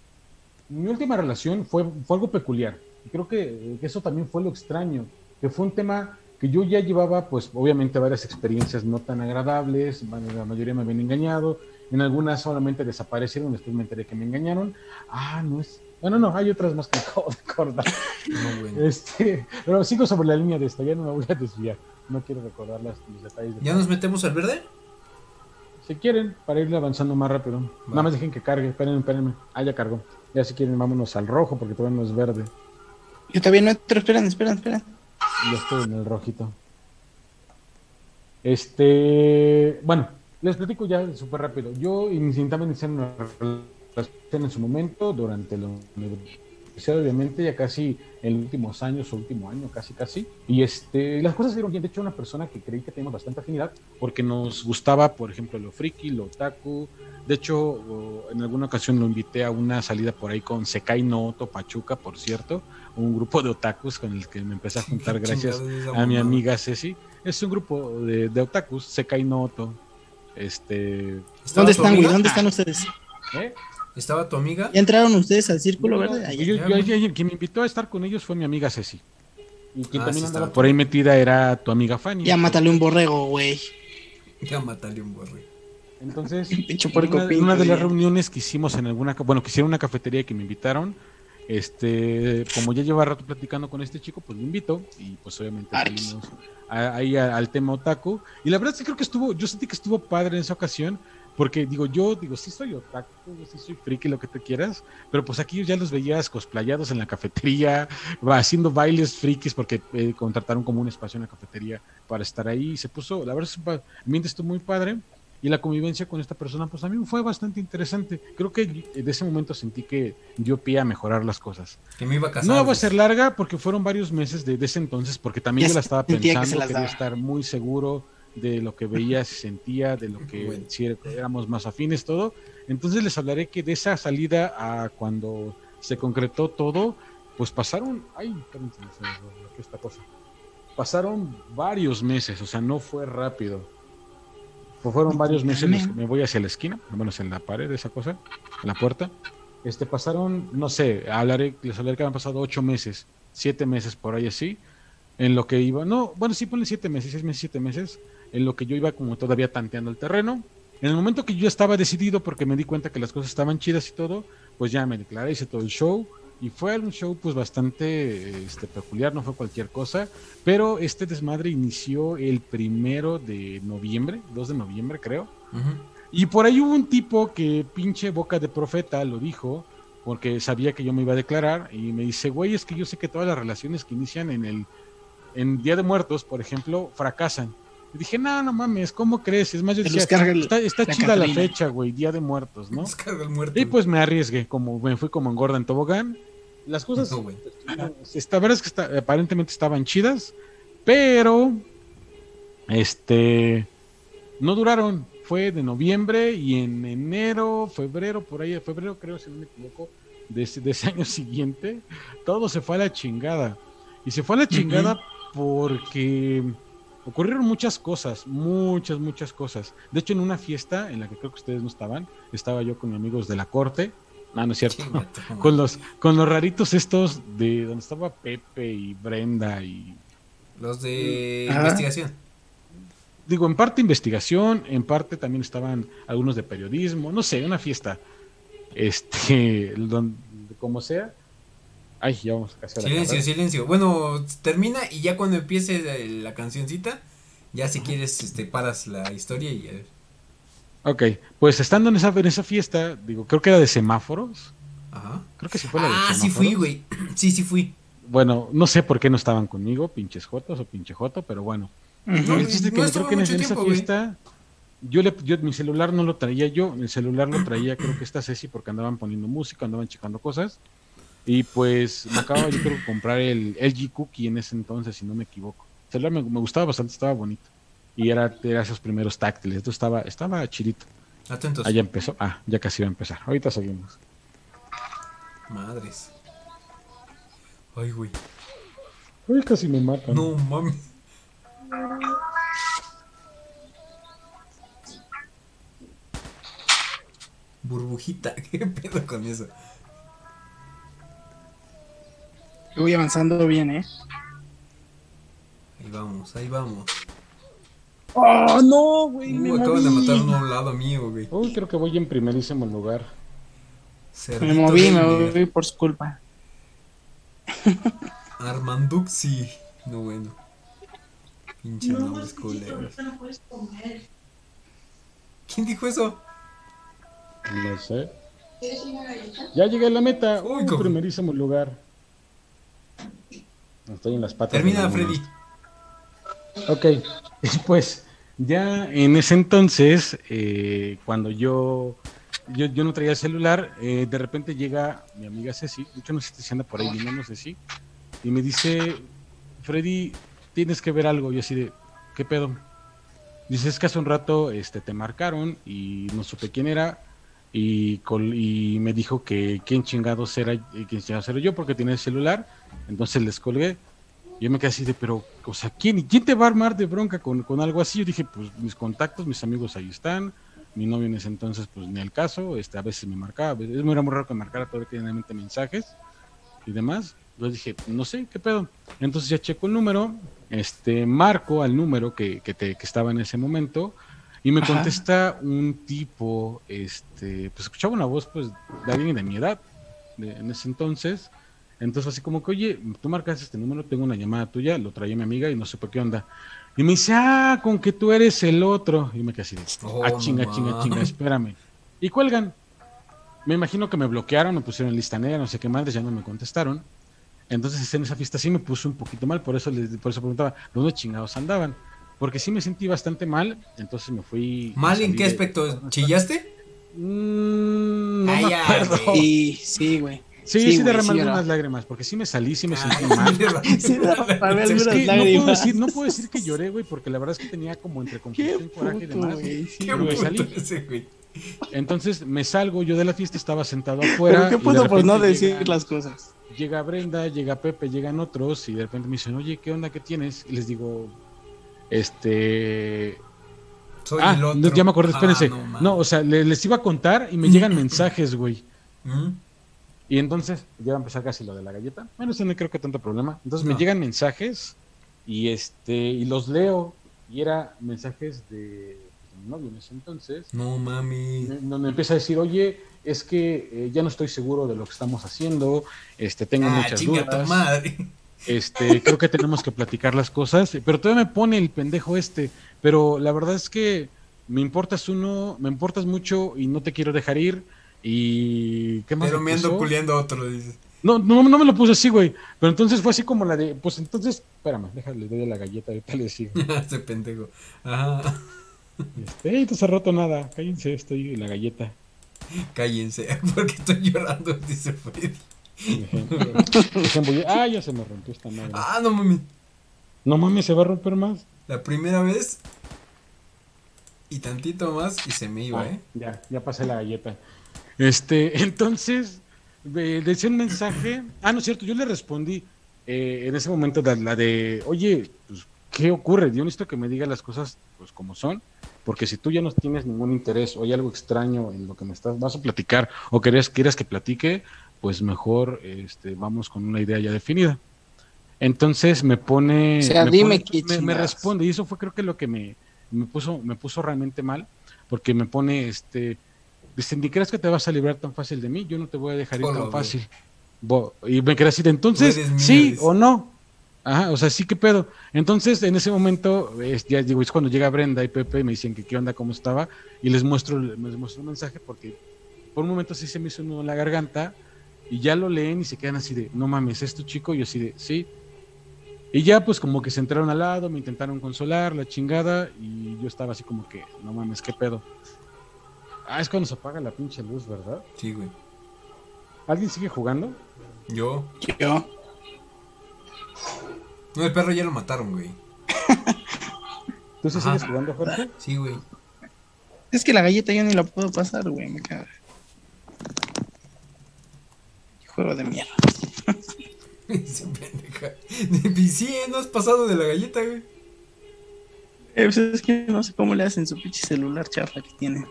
mi última relación fue, fue algo peculiar. Creo que, que eso también fue lo extraño, que fue un tema que yo ya llevaba, pues obviamente varias experiencias no tan agradables, la mayoría me habían engañado, en algunas solamente desaparecieron, después me enteré que me engañaron. Ah, no es. Bueno, no, hay otras más que acabo de acordar. este, pero sigo sobre la línea de esta, ya no me voy a desviar. No quiero recordar los detalles. ¿Ya nos metemos al verde? Si quieren, para ir avanzando más rápido. Nada más dejen que cargue, espérenme, espérenme. Ah, ya cargó. Ya si quieren, vámonos al rojo porque todavía no es verde. Yo todavía no entro, esperen, esperen, esperen. Ya estoy en el rojito. Este, bueno, les platico ya súper rápido. Yo intentaba iniciar una relación en su momento, durante la universidad, obviamente, ya casi en los últimos años, o último año, casi, casi. Y este, las cosas dieron bien. De hecho, una persona que creí que teníamos bastante afinidad, porque nos gustaba, por ejemplo, lo friki, lo otaku. De hecho, en alguna ocasión lo invité a una salida por ahí con Sekai Noto Pachuca, por cierto, un grupo de otakus con el que me empecé a juntar gracias a mi amiga Ceci. Es un grupo de, de otakus, Sekai Noto, este. ¿Dónde están, güey? ¿Dónde están ustedes? ¿Eh? ¿Estaba tu amiga? ¿Ya entraron ustedes al círculo verde? quien me invitó a estar con ellos fue mi amiga Ceci. Y quien ah, también andaba por ahí metida era tu amiga Fanny. Ya mátale un borrego, güey. Ya mátale un borrego. Entontonces, en una, de las reuniones que hicimos en alguna, bueno, que hicieron una cafetería que me invitaron, este, como ya lleva rato platicando con este chico, pues lo invito y pues obviamente salimos ahí al tema otaku. Y la verdad sí creo que estuvo, yo sentí que estuvo padre en esa ocasión, porque digo, yo digo, sí soy otaku, sí soy friki, lo que te quieras, pero pues aquí ya los veías cosplayados en la cafetería, haciendo bailes frikis porque eh, contrataron como un espacio en la cafetería para estar ahí y se puso, la verdad, es estuvo muy padre y la convivencia con esta persona, pues a mí fue bastante interesante. Creo que de ese momento sentí que dio pie a mejorar las cosas. Que me iba a casar. No va a ser larga porque fueron varios meses de, ese entonces, porque también yo la estaba pensando, que quería estar muy seguro de lo que veía, se sentía, de lo que si éramos más afines, todo. Entonces les hablaré que de esa salida a cuando se concretó todo, pues pasaron, ay, esta cosa. Pasaron varios meses, o sea, no fue rápido pues fueron varios meses me voy hacia la esquina, al menos en la pared de esa cosa, en la puerta. Este, pasaron, no sé, hablaré, les hablaré que han pasado ocho meses, siete meses por ahí así, en lo que iba, no, bueno, sí ponen siete meses, seis meses, siete meses, en lo que yo iba como todavía tanteando el terreno. En el momento que yo estaba decidido, porque me di cuenta que las cosas estaban chidas y todo, pues ya me declaré, hice todo el show, y fue un show pues bastante este, peculiar, no fue cualquier cosa, pero este desmadre inició el primero de noviembre, 2 de noviembre creo, y por ahí hubo un tipo que pinche boca de profeta lo dijo, porque sabía que yo me iba a declarar, y me dice, güey, es que yo sé que todas las relaciones que inician en el en Día de Muertos, por ejemplo, fracasan. Y dije, no, no mames, ¿cómo crees? Es más, yo decía, está, chida la fecha, güey, Día de Muertos, ¿no? Y pues me arriesgué, como me fui como engorda en tobogán, las cosas, no, esta verdad es que está, aparentemente estaban chidas, pero este no duraron. Fue de noviembre y en enero, febrero, por ahí, febrero creo, si no me equivoco, de ese, año siguiente, todo se fue a la chingada. Y se fue a la chingada porque ocurrieron muchas cosas, muchas, muchas cosas. De hecho, en una fiesta en la que creo que ustedes no estaban, estaba yo con mis amigos de la corte no, no es cierto. con los con los raritos estos de donde estaba Pepe y Brenda y los de investigación. Digo, en parte investigación, en parte también estaban algunos de periodismo, no sé, una fiesta. Este, donde, como sea. Ay, ya vamos a casar. Silencio, silencio. Bueno, termina y ya cuando empiece la cancioncita, ya si quieres, este, paras la historia y Ok, pues estando en esa, en esa fiesta, digo, creo que era de semáforos. Ajá. Creo que sí fue la de Ah, sí fui, güey. Sí, sí fui. Bueno, no sé por qué no estaban conmigo, pinches jotos o pinche joto, pero bueno. El chiste que creo que en, esa fiesta, yo, le, yo mi celular no lo traía yo, el celular lo traía creo que esta Ceci porque andaban poniendo música, andaban checando cosas. Y pues me acabo yo creo comprar el LG Cookie en ese entonces, si no me equivoco. El celular me, me gustaba bastante, estaba bonito y era, era esos primeros táctiles. Esto estaba, estaba chidito. Atentos. Ahí empezó. Ah, ya casi va a empezar. Ahorita seguimos. Madres. Ay, güey. Ay, casi me matan. No, mami. Burbujita, ¿qué pedo con eso? Voy avanzando bien, ¿eh? Ahí vamos, ahí vamos. ¡Oh, no, güey! Uh, acaban de matar a un lado mío, güey. Uy, creo que voy en primerísimo lugar. me moví, me moví por su culpa. Armanduxi. No, bueno. Pinche no, nombres culeros. ¿Quién dijo eso? No sé. Ya llegué a la meta. Uy, Uy primerísimo lugar. Estoy en las patas. Termina, Freddy. Ok, pues ya en ese entonces, eh, cuando yo, yo, yo, no traía celular, eh, de repente llega mi amiga Ceci, de hecho no sé si anda por ahí vino, no sé si, y me dice, Freddy, tienes que ver algo. Y así de, ¿qué pedo? Dice, es que hace un rato este, te marcaron y no supe quién era. Y, y me dijo que quién chingados era, quién chingados era yo porque tiene el celular. Entonces les colgué. Yo me quedé así de, pero, o sea, ¿quién, ¿quién te va a armar de bronca con, con algo así? Yo dije, pues mis contactos, mis amigos ahí están. Mi novio en ese entonces, pues ni el caso. Este, a veces me marcaba. Es muy, raro que marcara todo el mensajes y demás. Yo dije, no sé, ¿qué pedo? Entonces ya checo el número, este, marco al número que, que, te, que estaba en ese momento y me contesta un tipo, este, pues escuchaba una voz pues de alguien de mi edad en ese entonces. Entonces así como que, oye, tú marcas este número, tengo una llamada tuya, lo traía mi amiga y no sé por qué onda. Y me dice, ah, con que tú eres el otro. Y me quedé así, oh, ah, chinga, chinga, chinga, espérame. Y cuelgan. Me imagino que me bloquearon, me pusieron en lista negra, no sé qué madres, ya no me contestaron. Entonces en esa fiesta sí me puso un poquito mal, por eso les, por eso preguntaba, ¿dónde chingados andaban? Porque sí me sentí bastante mal, entonces me fui... ¿Mal en qué aspecto? ¿Chillaste? Mm, no me acuerdo. Sí, sí, güey. Sí, sí, sí derramando unas lágrimas, porque sí me salí, sí me ah, sentí mal. sí, es que no, puedo decir, no puedo decir que lloré, güey, porque la verdad es que tenía como entre confusión, coraje y demás. Qué me salí. Ese, güey. Entonces me salgo, yo de la fiesta estaba sentado afuera. ¿Pero qué puedo por no decir las cosas? Llega Brenda, llega Pepe, llegan otros y de repente me dicen, oye, ¿qué onda? ¿Qué tienes? Y les digo, este... Soy ah, el otro. ya me acordé, espérense. Ah, no, o sea, les, iba a contar y me llegan mensajes, güey. ¿Mm? Y entonces, ya va a empezar casi lo de la galleta. Bueno, eso no creo que tanto problema. Entonces me llegan mensajes y este y los leo y era mensajes de novio en ese entonces. No mami. Donde empieza a decir, oye, es que eh, ya no estoy seguro de lo que estamos haciendo, este, tengo ah, muchas dudas. madre. Este, creo que tenemos que platicar las cosas, pero todavía me pone el pendejo este, pero la verdad es que me importas uno, me importas mucho y no te quiero dejar ir y ¿qué más? Pero me ando culiando otro, dices. No, no, no me lo puse así, güey. Pero entonces fue así como la de, pues entonces, espérame, déjale, doy a la galleta, ahorita le sigo. Ese pendejo. Ajá. Este, no se ha roto nada. Cállense, estoy en la galleta. Cállense, porque estoy llorando, dice Freddy. Ah, ya se me rompió esta madre. Ah, no mami. No mami, se va a romper más. La primera vez y tantito más y se me iba, ah, ¿eh? Ya, ya pasé la galleta. Este, entonces, le decía un mensaje. Ah, no es cierto, yo le respondí eh, en ese momento la de, oye, pues, ¿qué ocurre? Yo necesito que me diga las cosas pues como son porque si tú ya no tienes ningún interés o hay algo extraño en lo que me estás, vas a platicar o quieres, quieres que platique, pues mejor este, vamos con una idea ya definida. Entonces me pone, me, responde y eso fue creo que lo que me, me puso, me puso realmente mal, porque me pone, este, dice, ni crees que te vas a librar tan fácil de mí, yo no te voy a dejar ir tan fácil. y me quedé decir, entonces, sí o no. Ajá, o sea, sí, qué pedo. Entonces, en ese momento, es, ya digo, es cuando llega Brenda y Pepe y me dicen que qué onda, cómo estaba, y les muestro, les muestro un mensaje porque por un momento sí se me hizo uno en la garganta, y ya lo leen y se quedan así de, no mames, ¿es tu chico? Y yo así de, sí. Y ya pues como que se entraron al lado, me intentaron consolar, la chingada, y yo estaba así como que, no mames, ¿qué pedo? Ah, es cuando se apaga la pinche luz, ¿verdad? Sí, güey. ¿Alguien sigue jugando? Yo. Yo. No, el perro ya lo mataron, güey. ¿Tú sí sigues jugando, Jorge? Sí, güey. Es que la galleta yo ni la puedo pasar, güey, me cago. Juego de mierda. Dice pendeja. Sí, no has pasado de la galleta, güey. Eh, pues es que no sé cómo le hacen su pinche celular chafa que tiene.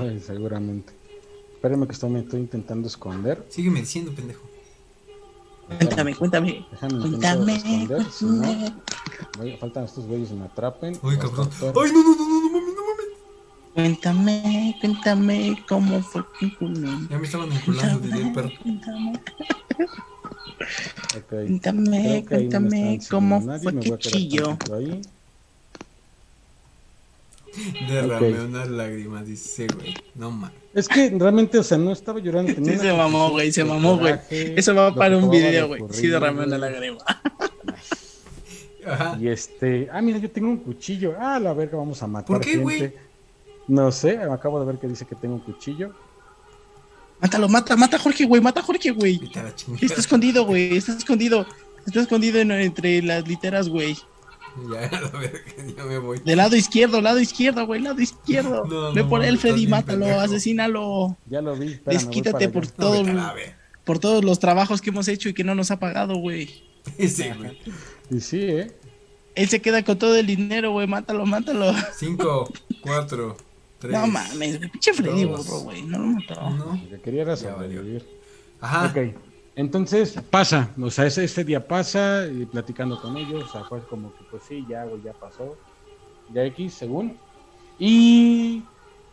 Ay, seguramente. Espérame que estoy, me estoy intentando esconder. Sígueme diciendo, pendejo. Cuéntame, cuéntame. Déjame cuéntame. Esconder, si no, faltan estos güeyes y me atrapen. Uy, cabrón. Ay, no, no, no, no, no. Cuéntame, cuéntame cómo fue que Ya me estaban vinculando, diría el perro. Cuéntame. Okay. Cuéntame, cuéntame cómo fue que chilló. Derramé okay. unas lágrimas, dice, güey. No mames. Es que realmente, o sea, no estaba llorando. Sí, se mamó, güey, se mamó, güey. Eso va para un video, güey. Sí, derramé una lágrima. Ajá. Y este, ah, mira, yo tengo un cuchillo. Ah, la verga, vamos a matar. ¿Por qué, güey? No sé, acabo de ver que dice que tengo un cuchillo. Mátalo, mata, mata a Jorge, güey, mata a Jorge, güey. Está escondido, güey, está escondido. Está escondido entre las literas, güey. Ya, a ver, ya me voy. De lado izquierdo, lado izquierdo, güey, lado izquierdo. Ve por él, Freddy, mátalo, asesínalo. Ya lo vi. Desquítate por todo, por todos los trabajos que hemos hecho y que no nos ha pagado, güey. Sí, güey. Y sí, ¿eh? Él se queda con todo el dinero, güey, mátalo, mátalo. Cinco, cuatro, tres. No mames, pinche Freddy, güey, no lo mató. No. Lo que quería era sobrevivir. Ajá. Ok. Entonces pasa, o sea, ese, ese, día pasa y platicando con ellos, o sea, fue como que pues sí, ya, güey, ya pasó, ya X, según. Y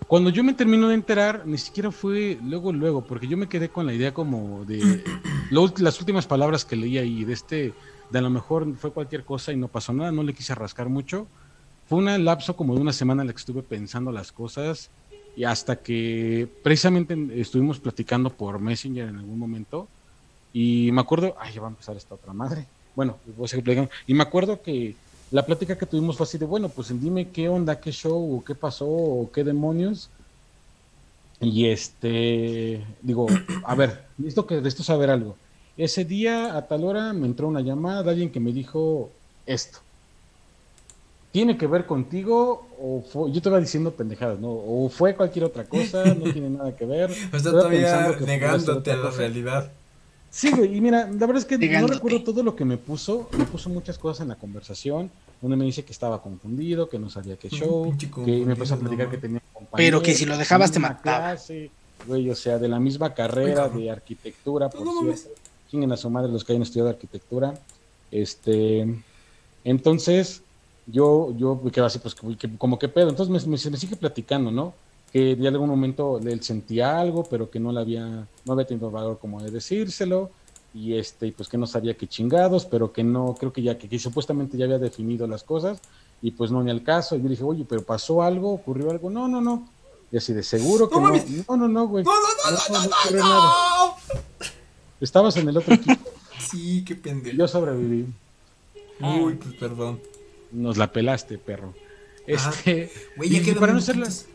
cuando yo me termino de enterar, ni siquiera fue luego, luego, porque yo me quedé con la idea como de las últimas palabras que leí ahí, de este, de a lo mejor fue cualquier cosa y no pasó nada, no le quise rascar mucho. Fue un lapso como de una semana en la que estuve pensando las cosas y hasta que precisamente estuvimos platicando por Messenger en algún momento y me acuerdo, ay, ya va a empezar esta otra madre. Bueno, voy a seguir platicando. Y me acuerdo que la plática que tuvimos fue así de, bueno, pues dime qué onda, qué show, o qué pasó, o qué demonios. Y este, digo, a ver, que de esto saber algo. Ese día, a tal hora, me entró una llamada de alguien que me dijo esto. ¿Tiene que ver contigo o fue, yo te iba diciendo pendejadas, ¿no? O fue cualquier otra cosa, no tiene nada que ver. O sea, todavía negándote a la realidad. Sí, güey, y mira, la verdad es que no recuerdo todo lo que me puso, me puso muchas cosas en la conversación, donde me dice que estaba confundido, que no sabía qué show, que me empezó a platicar que tenía Pero que si lo dejabas te mataba. güey, o sea, de la misma carrera de arquitectura, por cierto. Chinguen a su madre los que hayan estudiado arquitectura. Este, entonces, yo, yo me quedo así, pues, como que pedo. Entonces me, me sigue platicando, ¿no? que en algún momento él sentía algo, pero que no le había, no había tenido valor como de decírselo, y este, pues que no sabía qué chingados, pero que no, creo que ya, que, supuestamente ya había definido las cosas, y pues no ni al caso, y yo dije, oye, pero pasó algo, ocurrió algo, no, no, no, y así de seguro que no, no, no, no, güey. No, no, no, no, no, Estabas en el otro equipo. Sí, qué pendejo. Yo sobreviví. Uy, pues perdón. Nos la pelaste, perro. Este, güey, ya para no las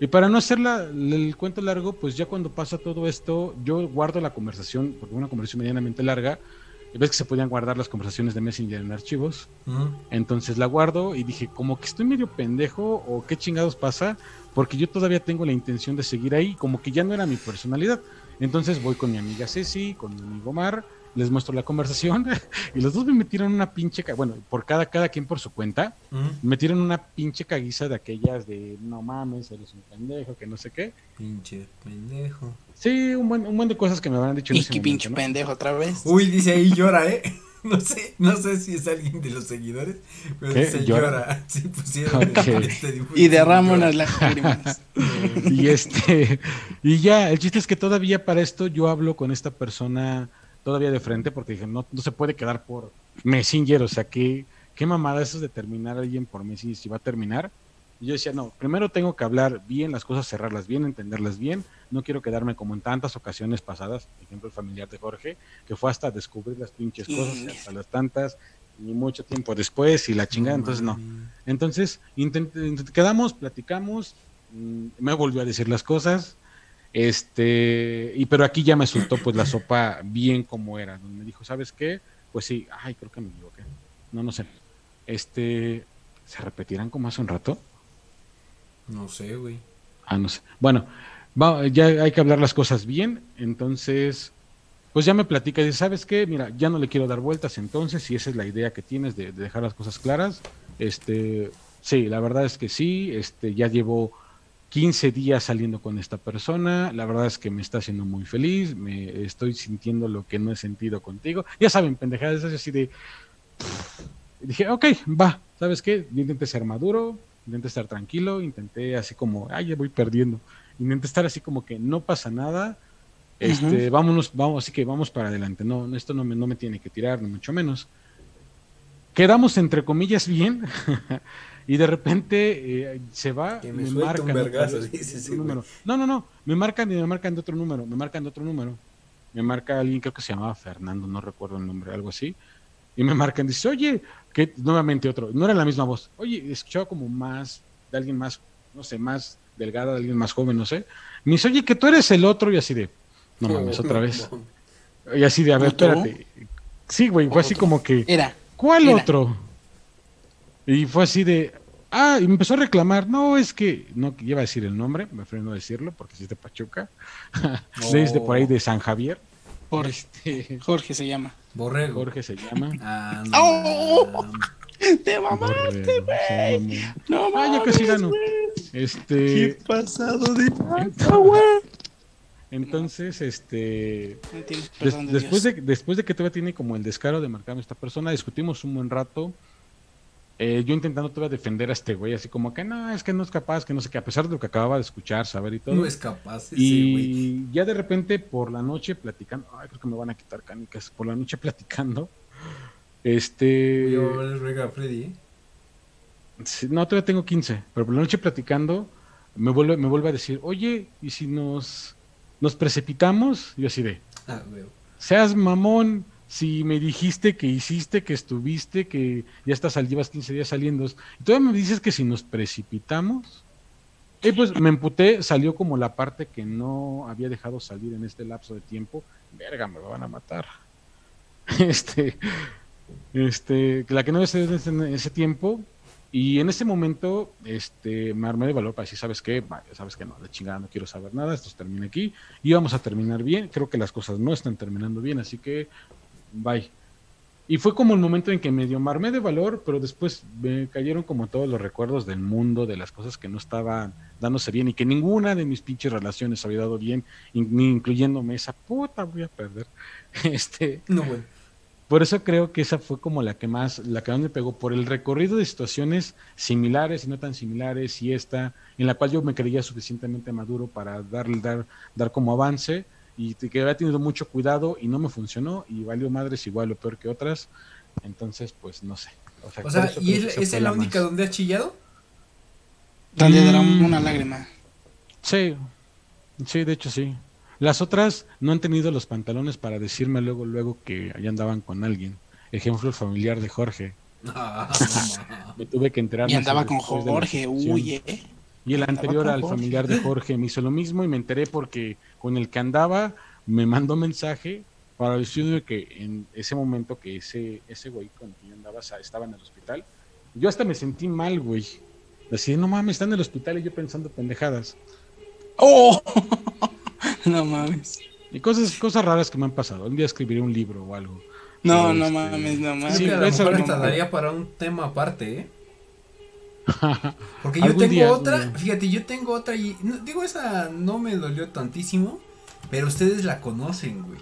y para no hacer el cuento largo, pues ya cuando pasa todo esto, yo guardo la conversación, porque una conversación medianamente larga, y ves que se podían guardar las conversaciones de Messenger en archivos. Entonces la guardo y dije, como que estoy medio pendejo o qué chingados pasa, porque yo todavía tengo la intención de seguir ahí, como que ya no era mi personalidad. Entonces voy con mi amiga Ceci, con mi amigo Omar, les muestro la conversación y los dos me metieron una pinche, bueno, por cada, cada quien por su cuenta, me metieron una pinche caguiza de aquellas de no mames, eres un pendejo, que no sé qué. Pinche pendejo. Sí, un buen, un buen de cosas que me habrán dicho. Y qué pinche pendejo otra vez. Uy, dice ahí llora, ¿eh? No sé, no sé si es alguien de los seguidores, pero dice llora. Sí, pusieron este y derrama unas lágrimas. y este, y ya, el chiste es que todavía para esto yo hablo con esta persona todavía de frente porque dije, no, no se puede quedar por Messenger, o sea, ¿qué, qué mamada eso de terminar a alguien por Messenger si va a terminar. Y yo decía, no, primero tengo que hablar bien, las cosas cerrarlas bien, entenderlas bien. No quiero quedarme como en tantas ocasiones pasadas, por ejemplo, el familiar de Jorge, que fue hasta descubrir las pinches cosas, hasta las tantas, y mucho tiempo después, y la chingada, entonces no. Entonces, quedamos, platicamos, mm, me volvió a decir las cosas, este, y pero aquí ya me soltó pues la sopa bien como era. Me dijo, ¿sabes qué? Pues sí, ay, creo que me equivoqué. No, no sé. Este, ¿se repetirán como hace un rato? No sé, güey. Ah, no sé. Bueno, ya hay que hablar las cosas bien. Entonces, pues ya me platica y dice, ¿sabes qué? Mira, ya no le quiero dar vueltas entonces, si esa es la idea que tienes de, de dejar las cosas claras. Este, sí, la verdad es que sí, este, ya llevo 15 días saliendo con esta persona, la verdad es que me está haciendo muy feliz, me estoy sintiendo lo que no he sentido contigo. Ya saben, pendejadas así de... dije, ok, va, ¿sabes qué? intenté ser maduro, intenté estar tranquilo, intenté así como, ay, ya voy perdiendo. Intenté estar así como que no pasa nada, este, vámonos, vamos, así que vamos para adelante. No, esto no me, no me tiene que tirar, ni mucho menos. Quedamos entre comillas bien. y de repente eh, se va, me, me marcan número. No, no, no, me marcan y me marcan de otro número, me marcan de otro número. Me marca alguien, creo que se llamaba Fernando, no recuerdo el nombre, algo así. Y me marcan, dice, oye, que nuevamente otro, no era la misma voz. Oye, escuchaba como más, de alguien más, no sé, más delgada, de alguien más joven, no sé. Me dice, oye, que tú eres el otro, y así de, no mames, otra vez. Y así de, a ver, espérate. Sí, güey, fue así como que. Era. ¿Cuál otro? Y fue así de, ah, y me empezó a reclamar, no, es que, no iba a decir el nombre, me freno a decirlo porque es de Pachuca, desde por ahí de San Javier. Jorge, este, Jorge se llama. Borrego. Jorge se llama. Ah, no, ¡Oh! Te mamaste, güey. No mames. Ah, ya casi gano. Este. ¿Qué pasado de güey? Entonces, este. después, de, después de que todavía tiene como el descaro de marcarme esta persona, discutimos un buen rato. Eh, yo intentando todavía defender a este güey, así como que no, es que no es capaz, que no sé qué, a pesar de lo que acababa de escuchar, saber y todo. No es capaz. y ya de repente por la noche platicando, ay, creo que me van a quitar canicas, por la noche platicando, este... Yo a Freddy. ¿eh? no, todavía tengo 15, pero por la noche platicando me vuelve, me vuelve a decir, oye, ¿y si nos, nos precipitamos? yo así de, ah, seas mamón, si me dijiste que hiciste, que estuviste, que ya estás al llevas 15 días saliendo, y todavía me dices que si nos precipitamos, y pues me emputé, salió como la parte que no había dejado salir en este lapso de tiempo, verga, me lo van a matar. Este, este, la que no había salido en ese tiempo, y en ese momento, este, me armé de valor para decir, ¿sabes qué? Vaya, sabes que no, de chingada no quiero saber nada, esto termina aquí, y vamos a terminar bien, creo que las cosas no están terminando bien, así que bye. Y fue como el momento en que medio me armé de valor, pero después me cayeron como todos los recuerdos del mundo, de las cosas que no estaban dándose bien y que ninguna de mis pinches relaciones había dado bien, ni incluyéndome esa puta voy a perder. Este, no, bueno. Por eso creo que esa fue como la que más, la que más me pegó, por el recorrido de situaciones similares y no tan similares, y esta, en la cual yo me creía suficientemente maduro para darle, dar, dar como avance, y que había tenido mucho cuidado y no me funcionó y valió madres igual o peor que otras. Entonces, pues no sé. O sea, ¿y es, la única donde has chillado? Donde mm. una lágrima. Sí, sí, de hecho sí. Las otras no han tenido los pantalones para decirme luego, luego que allá andaban con alguien. Ejemplo, el familiar de Jorge. Ah, me tuve que enterar. Y andaba con Jorge, uy, eh. Y el anterior al familiar de Jorge me hizo lo mismo y me enteré porque con el que andaba me mandó mensaje para decirme que en ese momento que ese, ese güey con quien andaba estaba en el hospital, yo hasta me sentí mal, güey. Decía, no mames, está en el hospital y yo pensando pendejadas. ¡Oh! no mames. Y cosas, cosas raras que me han pasado. Un día escribiré un libro o algo. No, no este, mames, no mames. Sí, a lo mejor daría para un tema aparte, ¿eh? Porque yo tengo otra, fíjate, yo tengo otra y digo esa no me dolió tantísimo, pero ustedes la conocen, güey.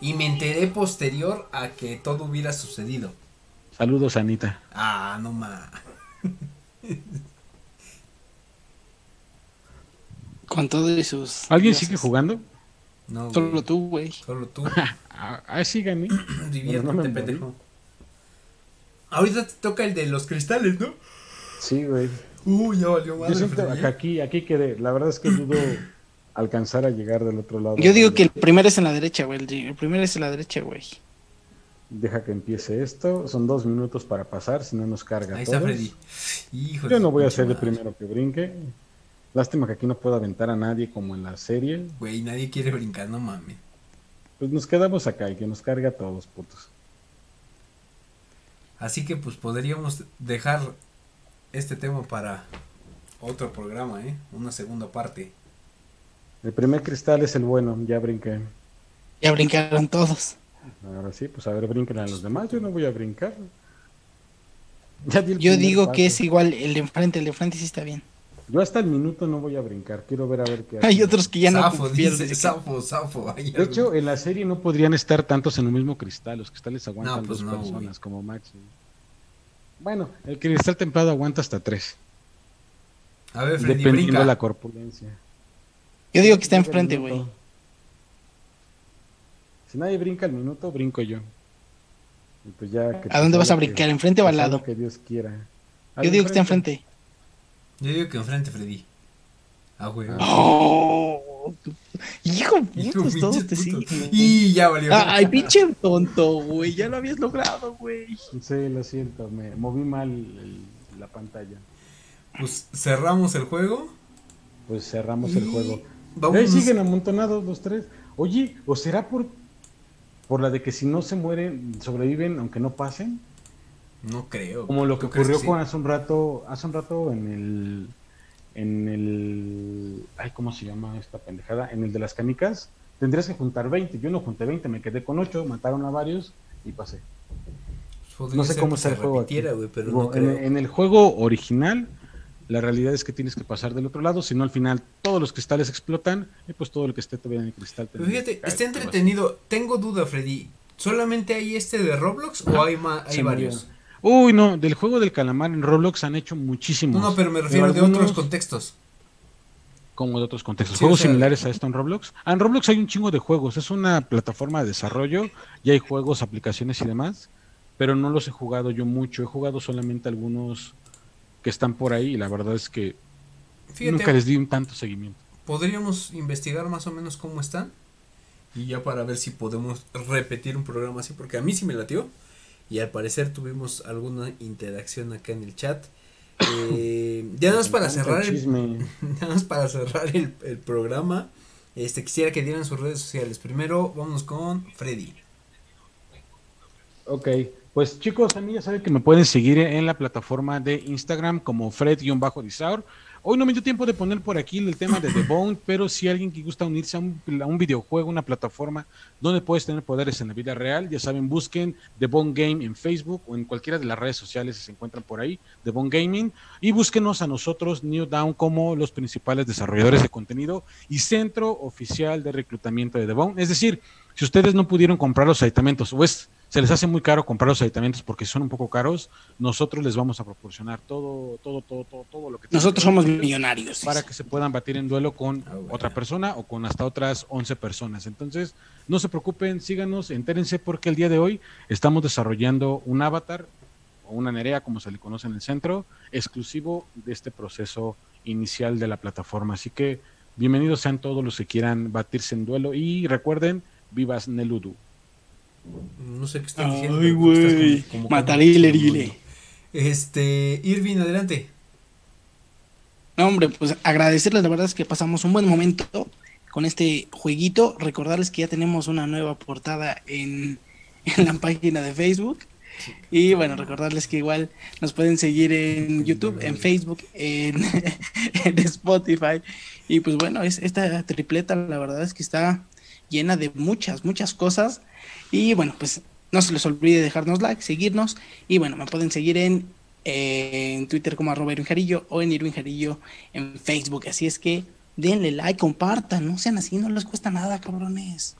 Y me enteré posterior a que todo hubiera sucedido. Saludos, Anita. Ah, no más. Con todos sus. ¿Alguien sigue jugando? No. Solo tú, güey. Solo tú. ah, síganme. Diviértete, pendejo. Ahorita te toca el de los cristales, ¿no? Sí, güey. Uy, ya valió madre. Yo siento que aquí, aquí quedé. La verdad es que dudo alcanzar a llegar del otro lado. Yo digo que el primero es en la derecha, güey. El primero es en la derecha, güey. Deja que empiece esto. Son dos minutos para pasar, si no nos carga. Ahí está Freddy. Yo no voy a ser el primero que brinque. Lástima que aquí no pueda aventar a nadie como en la serie. Güey, nadie quiere brincar, no mames. Pues nos quedamos acá y que nos carga a todos, putos. Así que pues podríamos dejar este tema para otro programa, ¿eh? Una segunda parte. El primer cristal es el bueno, ya brinqué. Ya brincaron todos. Ahora sí, pues a ver, brinquen a los demás, yo no voy a brincar. Yo digo que es igual el de enfrente, el de enfrente sí está bien. Yo hasta el minuto no voy a brincar, quiero ver a ver qué Hay otros que ya no pierden. Safo, safo. De hecho, en la serie no podrían estar tantos en un mismo cristal, los cristales aguantan pues dos personas como Max. Bueno, el cristal templado aguanta hasta tres. A ver, Freddy, Dependiendo de la corpulencia. Yo digo que está enfrente, güey. Si nadie brinca el minuto, brinco yo. Pues ¿A dónde vas a brincar? ¿Enfrente o al lado? Que Dios quiera. Yo digo que está enfrente. Yo digo que enfrente, Freddy. Ah, güey. Oh, hijo puto, todos te siguen. Y ya valió. Ay, pinche tonto, güey. Ya lo habías logrado, güey. Sí, lo siento. Me moví mal la pantalla. Pues cerramos el juego. Pues cerramos el juego. Ahí siguen amontonados los tres. Oye, ¿o será por, por la de que si no se mueren, sobreviven aunque no pasen? No creo. Como lo que ocurrió con hace un rato, hace un rato en el en el ay, ¿cómo se llama esta pendejada? En el de las canicas, tendrías que juntar 20. Yo no junté 20, me quedé con 8, mataron a varios y pasé. Pues no sé cómo está el juego pero en, el juego original la realidad es que tienes que pasar del otro lado, si no al final todos los cristales explotan y pues todo lo que esté todavía en el cristal. fíjate, está entretenido. Tengo duda, Freddy. ¿Solamente hay este de Roblox o hay, hay varios? Uy, no, del juego del calamar en Roblox han hecho muchísimos. No, pero me refiero de otros contextos. Como de otros contextos. ¿Juegos similares a esto en Roblox? Ah, en Roblox hay un chingo de juegos. Es una plataforma de desarrollo y hay juegos, aplicaciones y demás. Pero no los he jugado yo mucho. He jugado solamente algunos que están por ahí y la verdad es que nunca les di un tanto seguimiento. Podríamos investigar más o menos cómo están y ya para ver si podemos repetir un programa así, porque a mí sí me latió y al parecer tuvimos alguna interacción acá en el chat. Eh, ya nada más para cerrar el, más para cerrar el, el, programa, este quisiera que dieran sus redes sociales. Primero vamos con Freddy. Ok, pues chicos, a mí ya saben que me pueden seguir en la plataforma de Instagram como Fred-Disaur. Hoy no me dio tiempo de poner por aquí el tema de The Bone, pero si alguien que gusta unirse a un, videojuego, una plataforma donde puedes tener poderes en la vida real, ya saben, busquen The Bone Game en Facebook o en cualquiera de las redes sociales si se encuentran por ahí, The Bone Gaming, y búsquenos a nosotros, New Down, como los principales desarrolladores de contenido y centro oficial de reclutamiento de The Bone. Es decir, si ustedes no pudieron comprar los aditamentos o es se les hace muy caro comprar los aditamentos porque son un poco caros, nosotros les vamos a proporcionar todo, todo, todo, todo, todo lo que Nosotros somos millonarios. Para que se puedan batir en duelo con ah, otra persona o con hasta otras 11 personas. Entonces, no se preocupen, síganos, entérense porque el día de hoy estamos desarrollando un avatar o una nerea, como se le conoce en el centro, exclusivo de este proceso inicial de la plataforma. Así que bienvenidos sean todos los que quieran batirse en duelo y recuerden, vivas Neludu. No sé qué está diciendo. Ay, güey. Matarile, Este, Irving, adelante. No, hombre, pues agradecerles, la verdad es que pasamos un buen momento con este jueguito. Recordarles que ya tenemos una nueva portada en, la página de Facebook. Y bueno, recordarles que igual nos pueden seguir en YouTube, en Facebook, en, en Spotify. Y pues bueno, es, esta tripleta la verdad es que está llena de muchas, muchas cosas y bueno, pues no se les olvide dejarnos like, seguirnos. Y bueno, me pueden seguir en, en Twitter como arroba Jarillo o en Irwin Jarillo en Facebook. Así es que denle like, compartan, no sean así, no les cuesta nada, cabrones.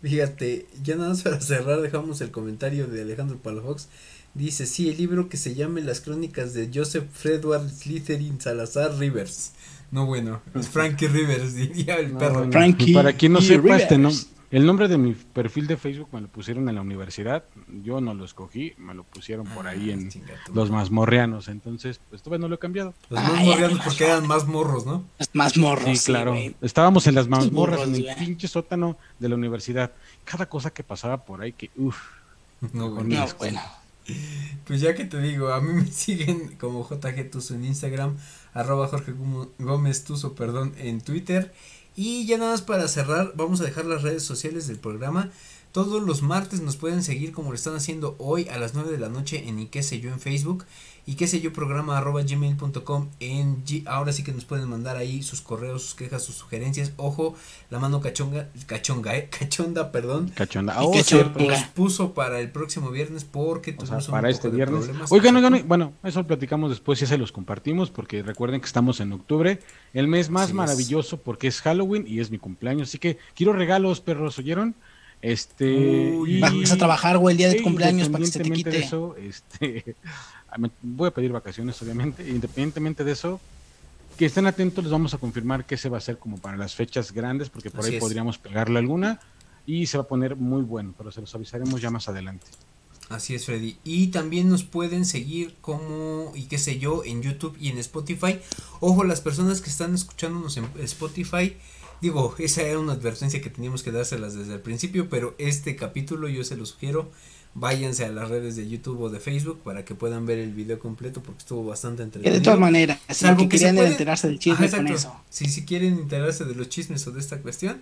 Fíjate, ya nada más para cerrar dejamos el comentario de Alejandro Palafox. Dice, sí, el libro que se llame Las crónicas de Joseph Fredward Slytherin Salazar Rivers. No, bueno, es Frankie Rivers, diría el perro. Frankie para quien no sepa, este, ¿no? El nombre de mi perfil de Facebook me lo pusieron en la universidad. Yo no lo escogí, me lo pusieron por ahí ah, en los mazmorreanos. Entonces, pues todavía no lo he cambiado. Los mazmorreanos porque eran más morros, ¿no? Más morros. Sí, claro. Estábamos en las mazmorras, en el pinche sótano de la universidad. Cada cosa que pasaba por ahí, que uff. No, bueno. Pues ya que te digo, a mí me siguen como JG Tuso en Instagram, arroba Jorge Gómez Tuso, perdón, en Twitter. Y ya nada más para cerrar, vamos a dejar las redes sociales del programa. Todos los martes nos pueden seguir como lo están haciendo hoy a las 9 de la noche en y en Facebook y qué sé yo programa arroba gmail.com en ahora sí que nos pueden mandar ahí sus correos, sus quejas, sus sugerencias. Ojo, la mano cachonga, cachonga, eh, cachonda, perdón. Cachonda. Oh, se puso para el próximo viernes porque tuvimos para este viernes. Oigan, oigan, bueno, eso lo platicamos después y se los compartimos porque recuerden que estamos en octubre, el mes más maravilloso porque es Halloween y es mi cumpleaños, así que quiero regalos, perros, ¿oyeron? Este, vas a trabajar, güey, el día de tu cumpleaños para que se te quite. De eso, este, voy a pedir vacaciones, obviamente. Independientemente de eso, que estén atentos, les vamos a confirmar que se va a hacer como para las fechas grandes, porque por ahí podríamos pegarle alguna y se va a poner muy bueno, pero se los avisaremos ya más adelante. Así es, Freddy. Y también nos pueden seguir como, y qué sé yo, en YouTube y en Spotify. Ojo, las personas que están escuchándonos en Spotify, digo, esa era una advertencia que teníamos que dárselas desde el principio, pero este capítulo yo se lo sugiero váyanse a las redes de YouTube o de Facebook para que puedan ver el video completo porque estuvo bastante entretenido. De todas maneras, salvo que, quieran enterarse del chisme con eso. Si, si quieren enterarse de los chismes o de esta cuestión,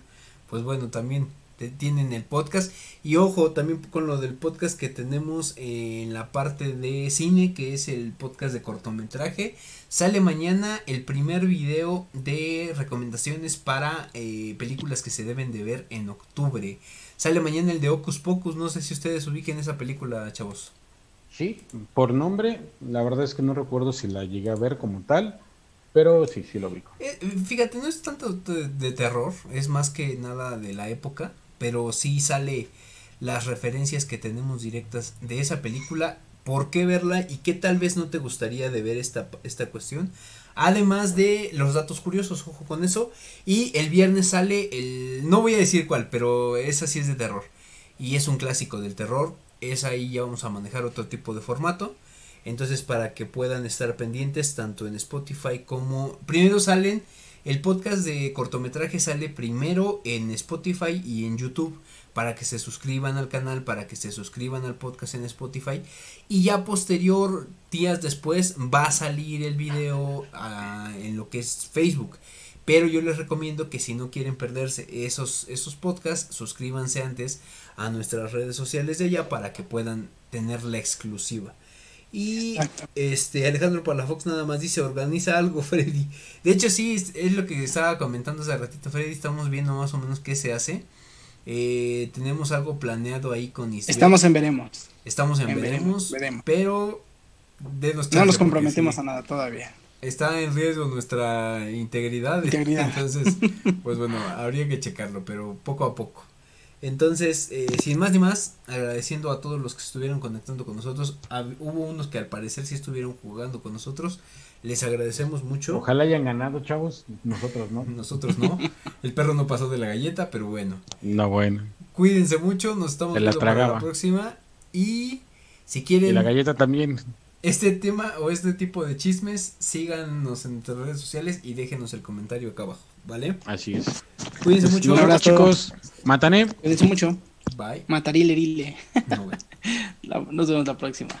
pues bueno, también tienen el podcast. Y ojo, también con lo del podcast que tenemos en la parte de cine, que es el podcast de cortometraje. Sale mañana el primer video de recomendaciones para eh, películas que se deben de ver en octubre. Sale mañana el de Ocus Pocus, no sé si ustedes ubiquen esa película, chavos. Sí, por nombre, la verdad es que no recuerdo si la llegué a ver como tal, pero sí, sí lo ubico. Eh, fíjate, no es tanto de, terror, es más que nada de la época, pero sí sale las referencias que tenemos directas de esa película, por qué verla y qué tal vez no te gustaría de ver esta, esta cuestión. Además de los datos curiosos, ojo con eso. Y el viernes sale el... No voy a decir cuál, pero esa sí es de terror. Y es un clásico del terror. Es ahí ya vamos a manejar otro tipo de formato. Entonces para que puedan estar pendientes tanto en Spotify como... Primero salen... El podcast de cortometraje sale primero en Spotify y en YouTube para que se suscriban al canal, para que se suscriban al podcast en Spotify. Y ya posterior, días después, va a salir el video ah, en lo que es Facebook. Pero yo les recomiendo que si no quieren perderse esos, esos podcasts, suscríbanse antes a nuestras redes sociales de allá para que puedan tener la exclusiva. Y este Alejandro Palafox nada más dice, organiza algo, Freddy. De hecho, sí, es lo que estaba comentando hace ratito, Freddy. Estamos viendo más o menos qué se hace. Eh, tenemos algo planeado ahí con Estamos en veremos. Estamos en, veremos, pero de no nos comprometemos a nada todavía. Está en riesgo nuestra integridad. integridad. Entonces, pues bueno, habría que checarlo, pero poco a poco. Entonces, eh, sin más ni más, agradeciendo a todos los que estuvieron conectando con nosotros. hubo unos que al parecer sí estuvieron jugando con nosotros. Les agradecemos mucho. Ojalá hayan ganado, chavos. Nosotros no. Nosotros no. El perro no pasó de la galleta, pero bueno. No, bueno. Cuídense mucho. Nos estamos viendo para la próxima. Y si quieren. Y la galleta también. Este tema o este tipo de chismes, síganos en nuestras redes sociales y déjenos el comentario acá abajo, ¿vale? Así es. Cuídense mucho. Un abrazo, chicos. Matané. Cuídense mucho. Bye. Matarile, rile. No, Nos vemos la próxima.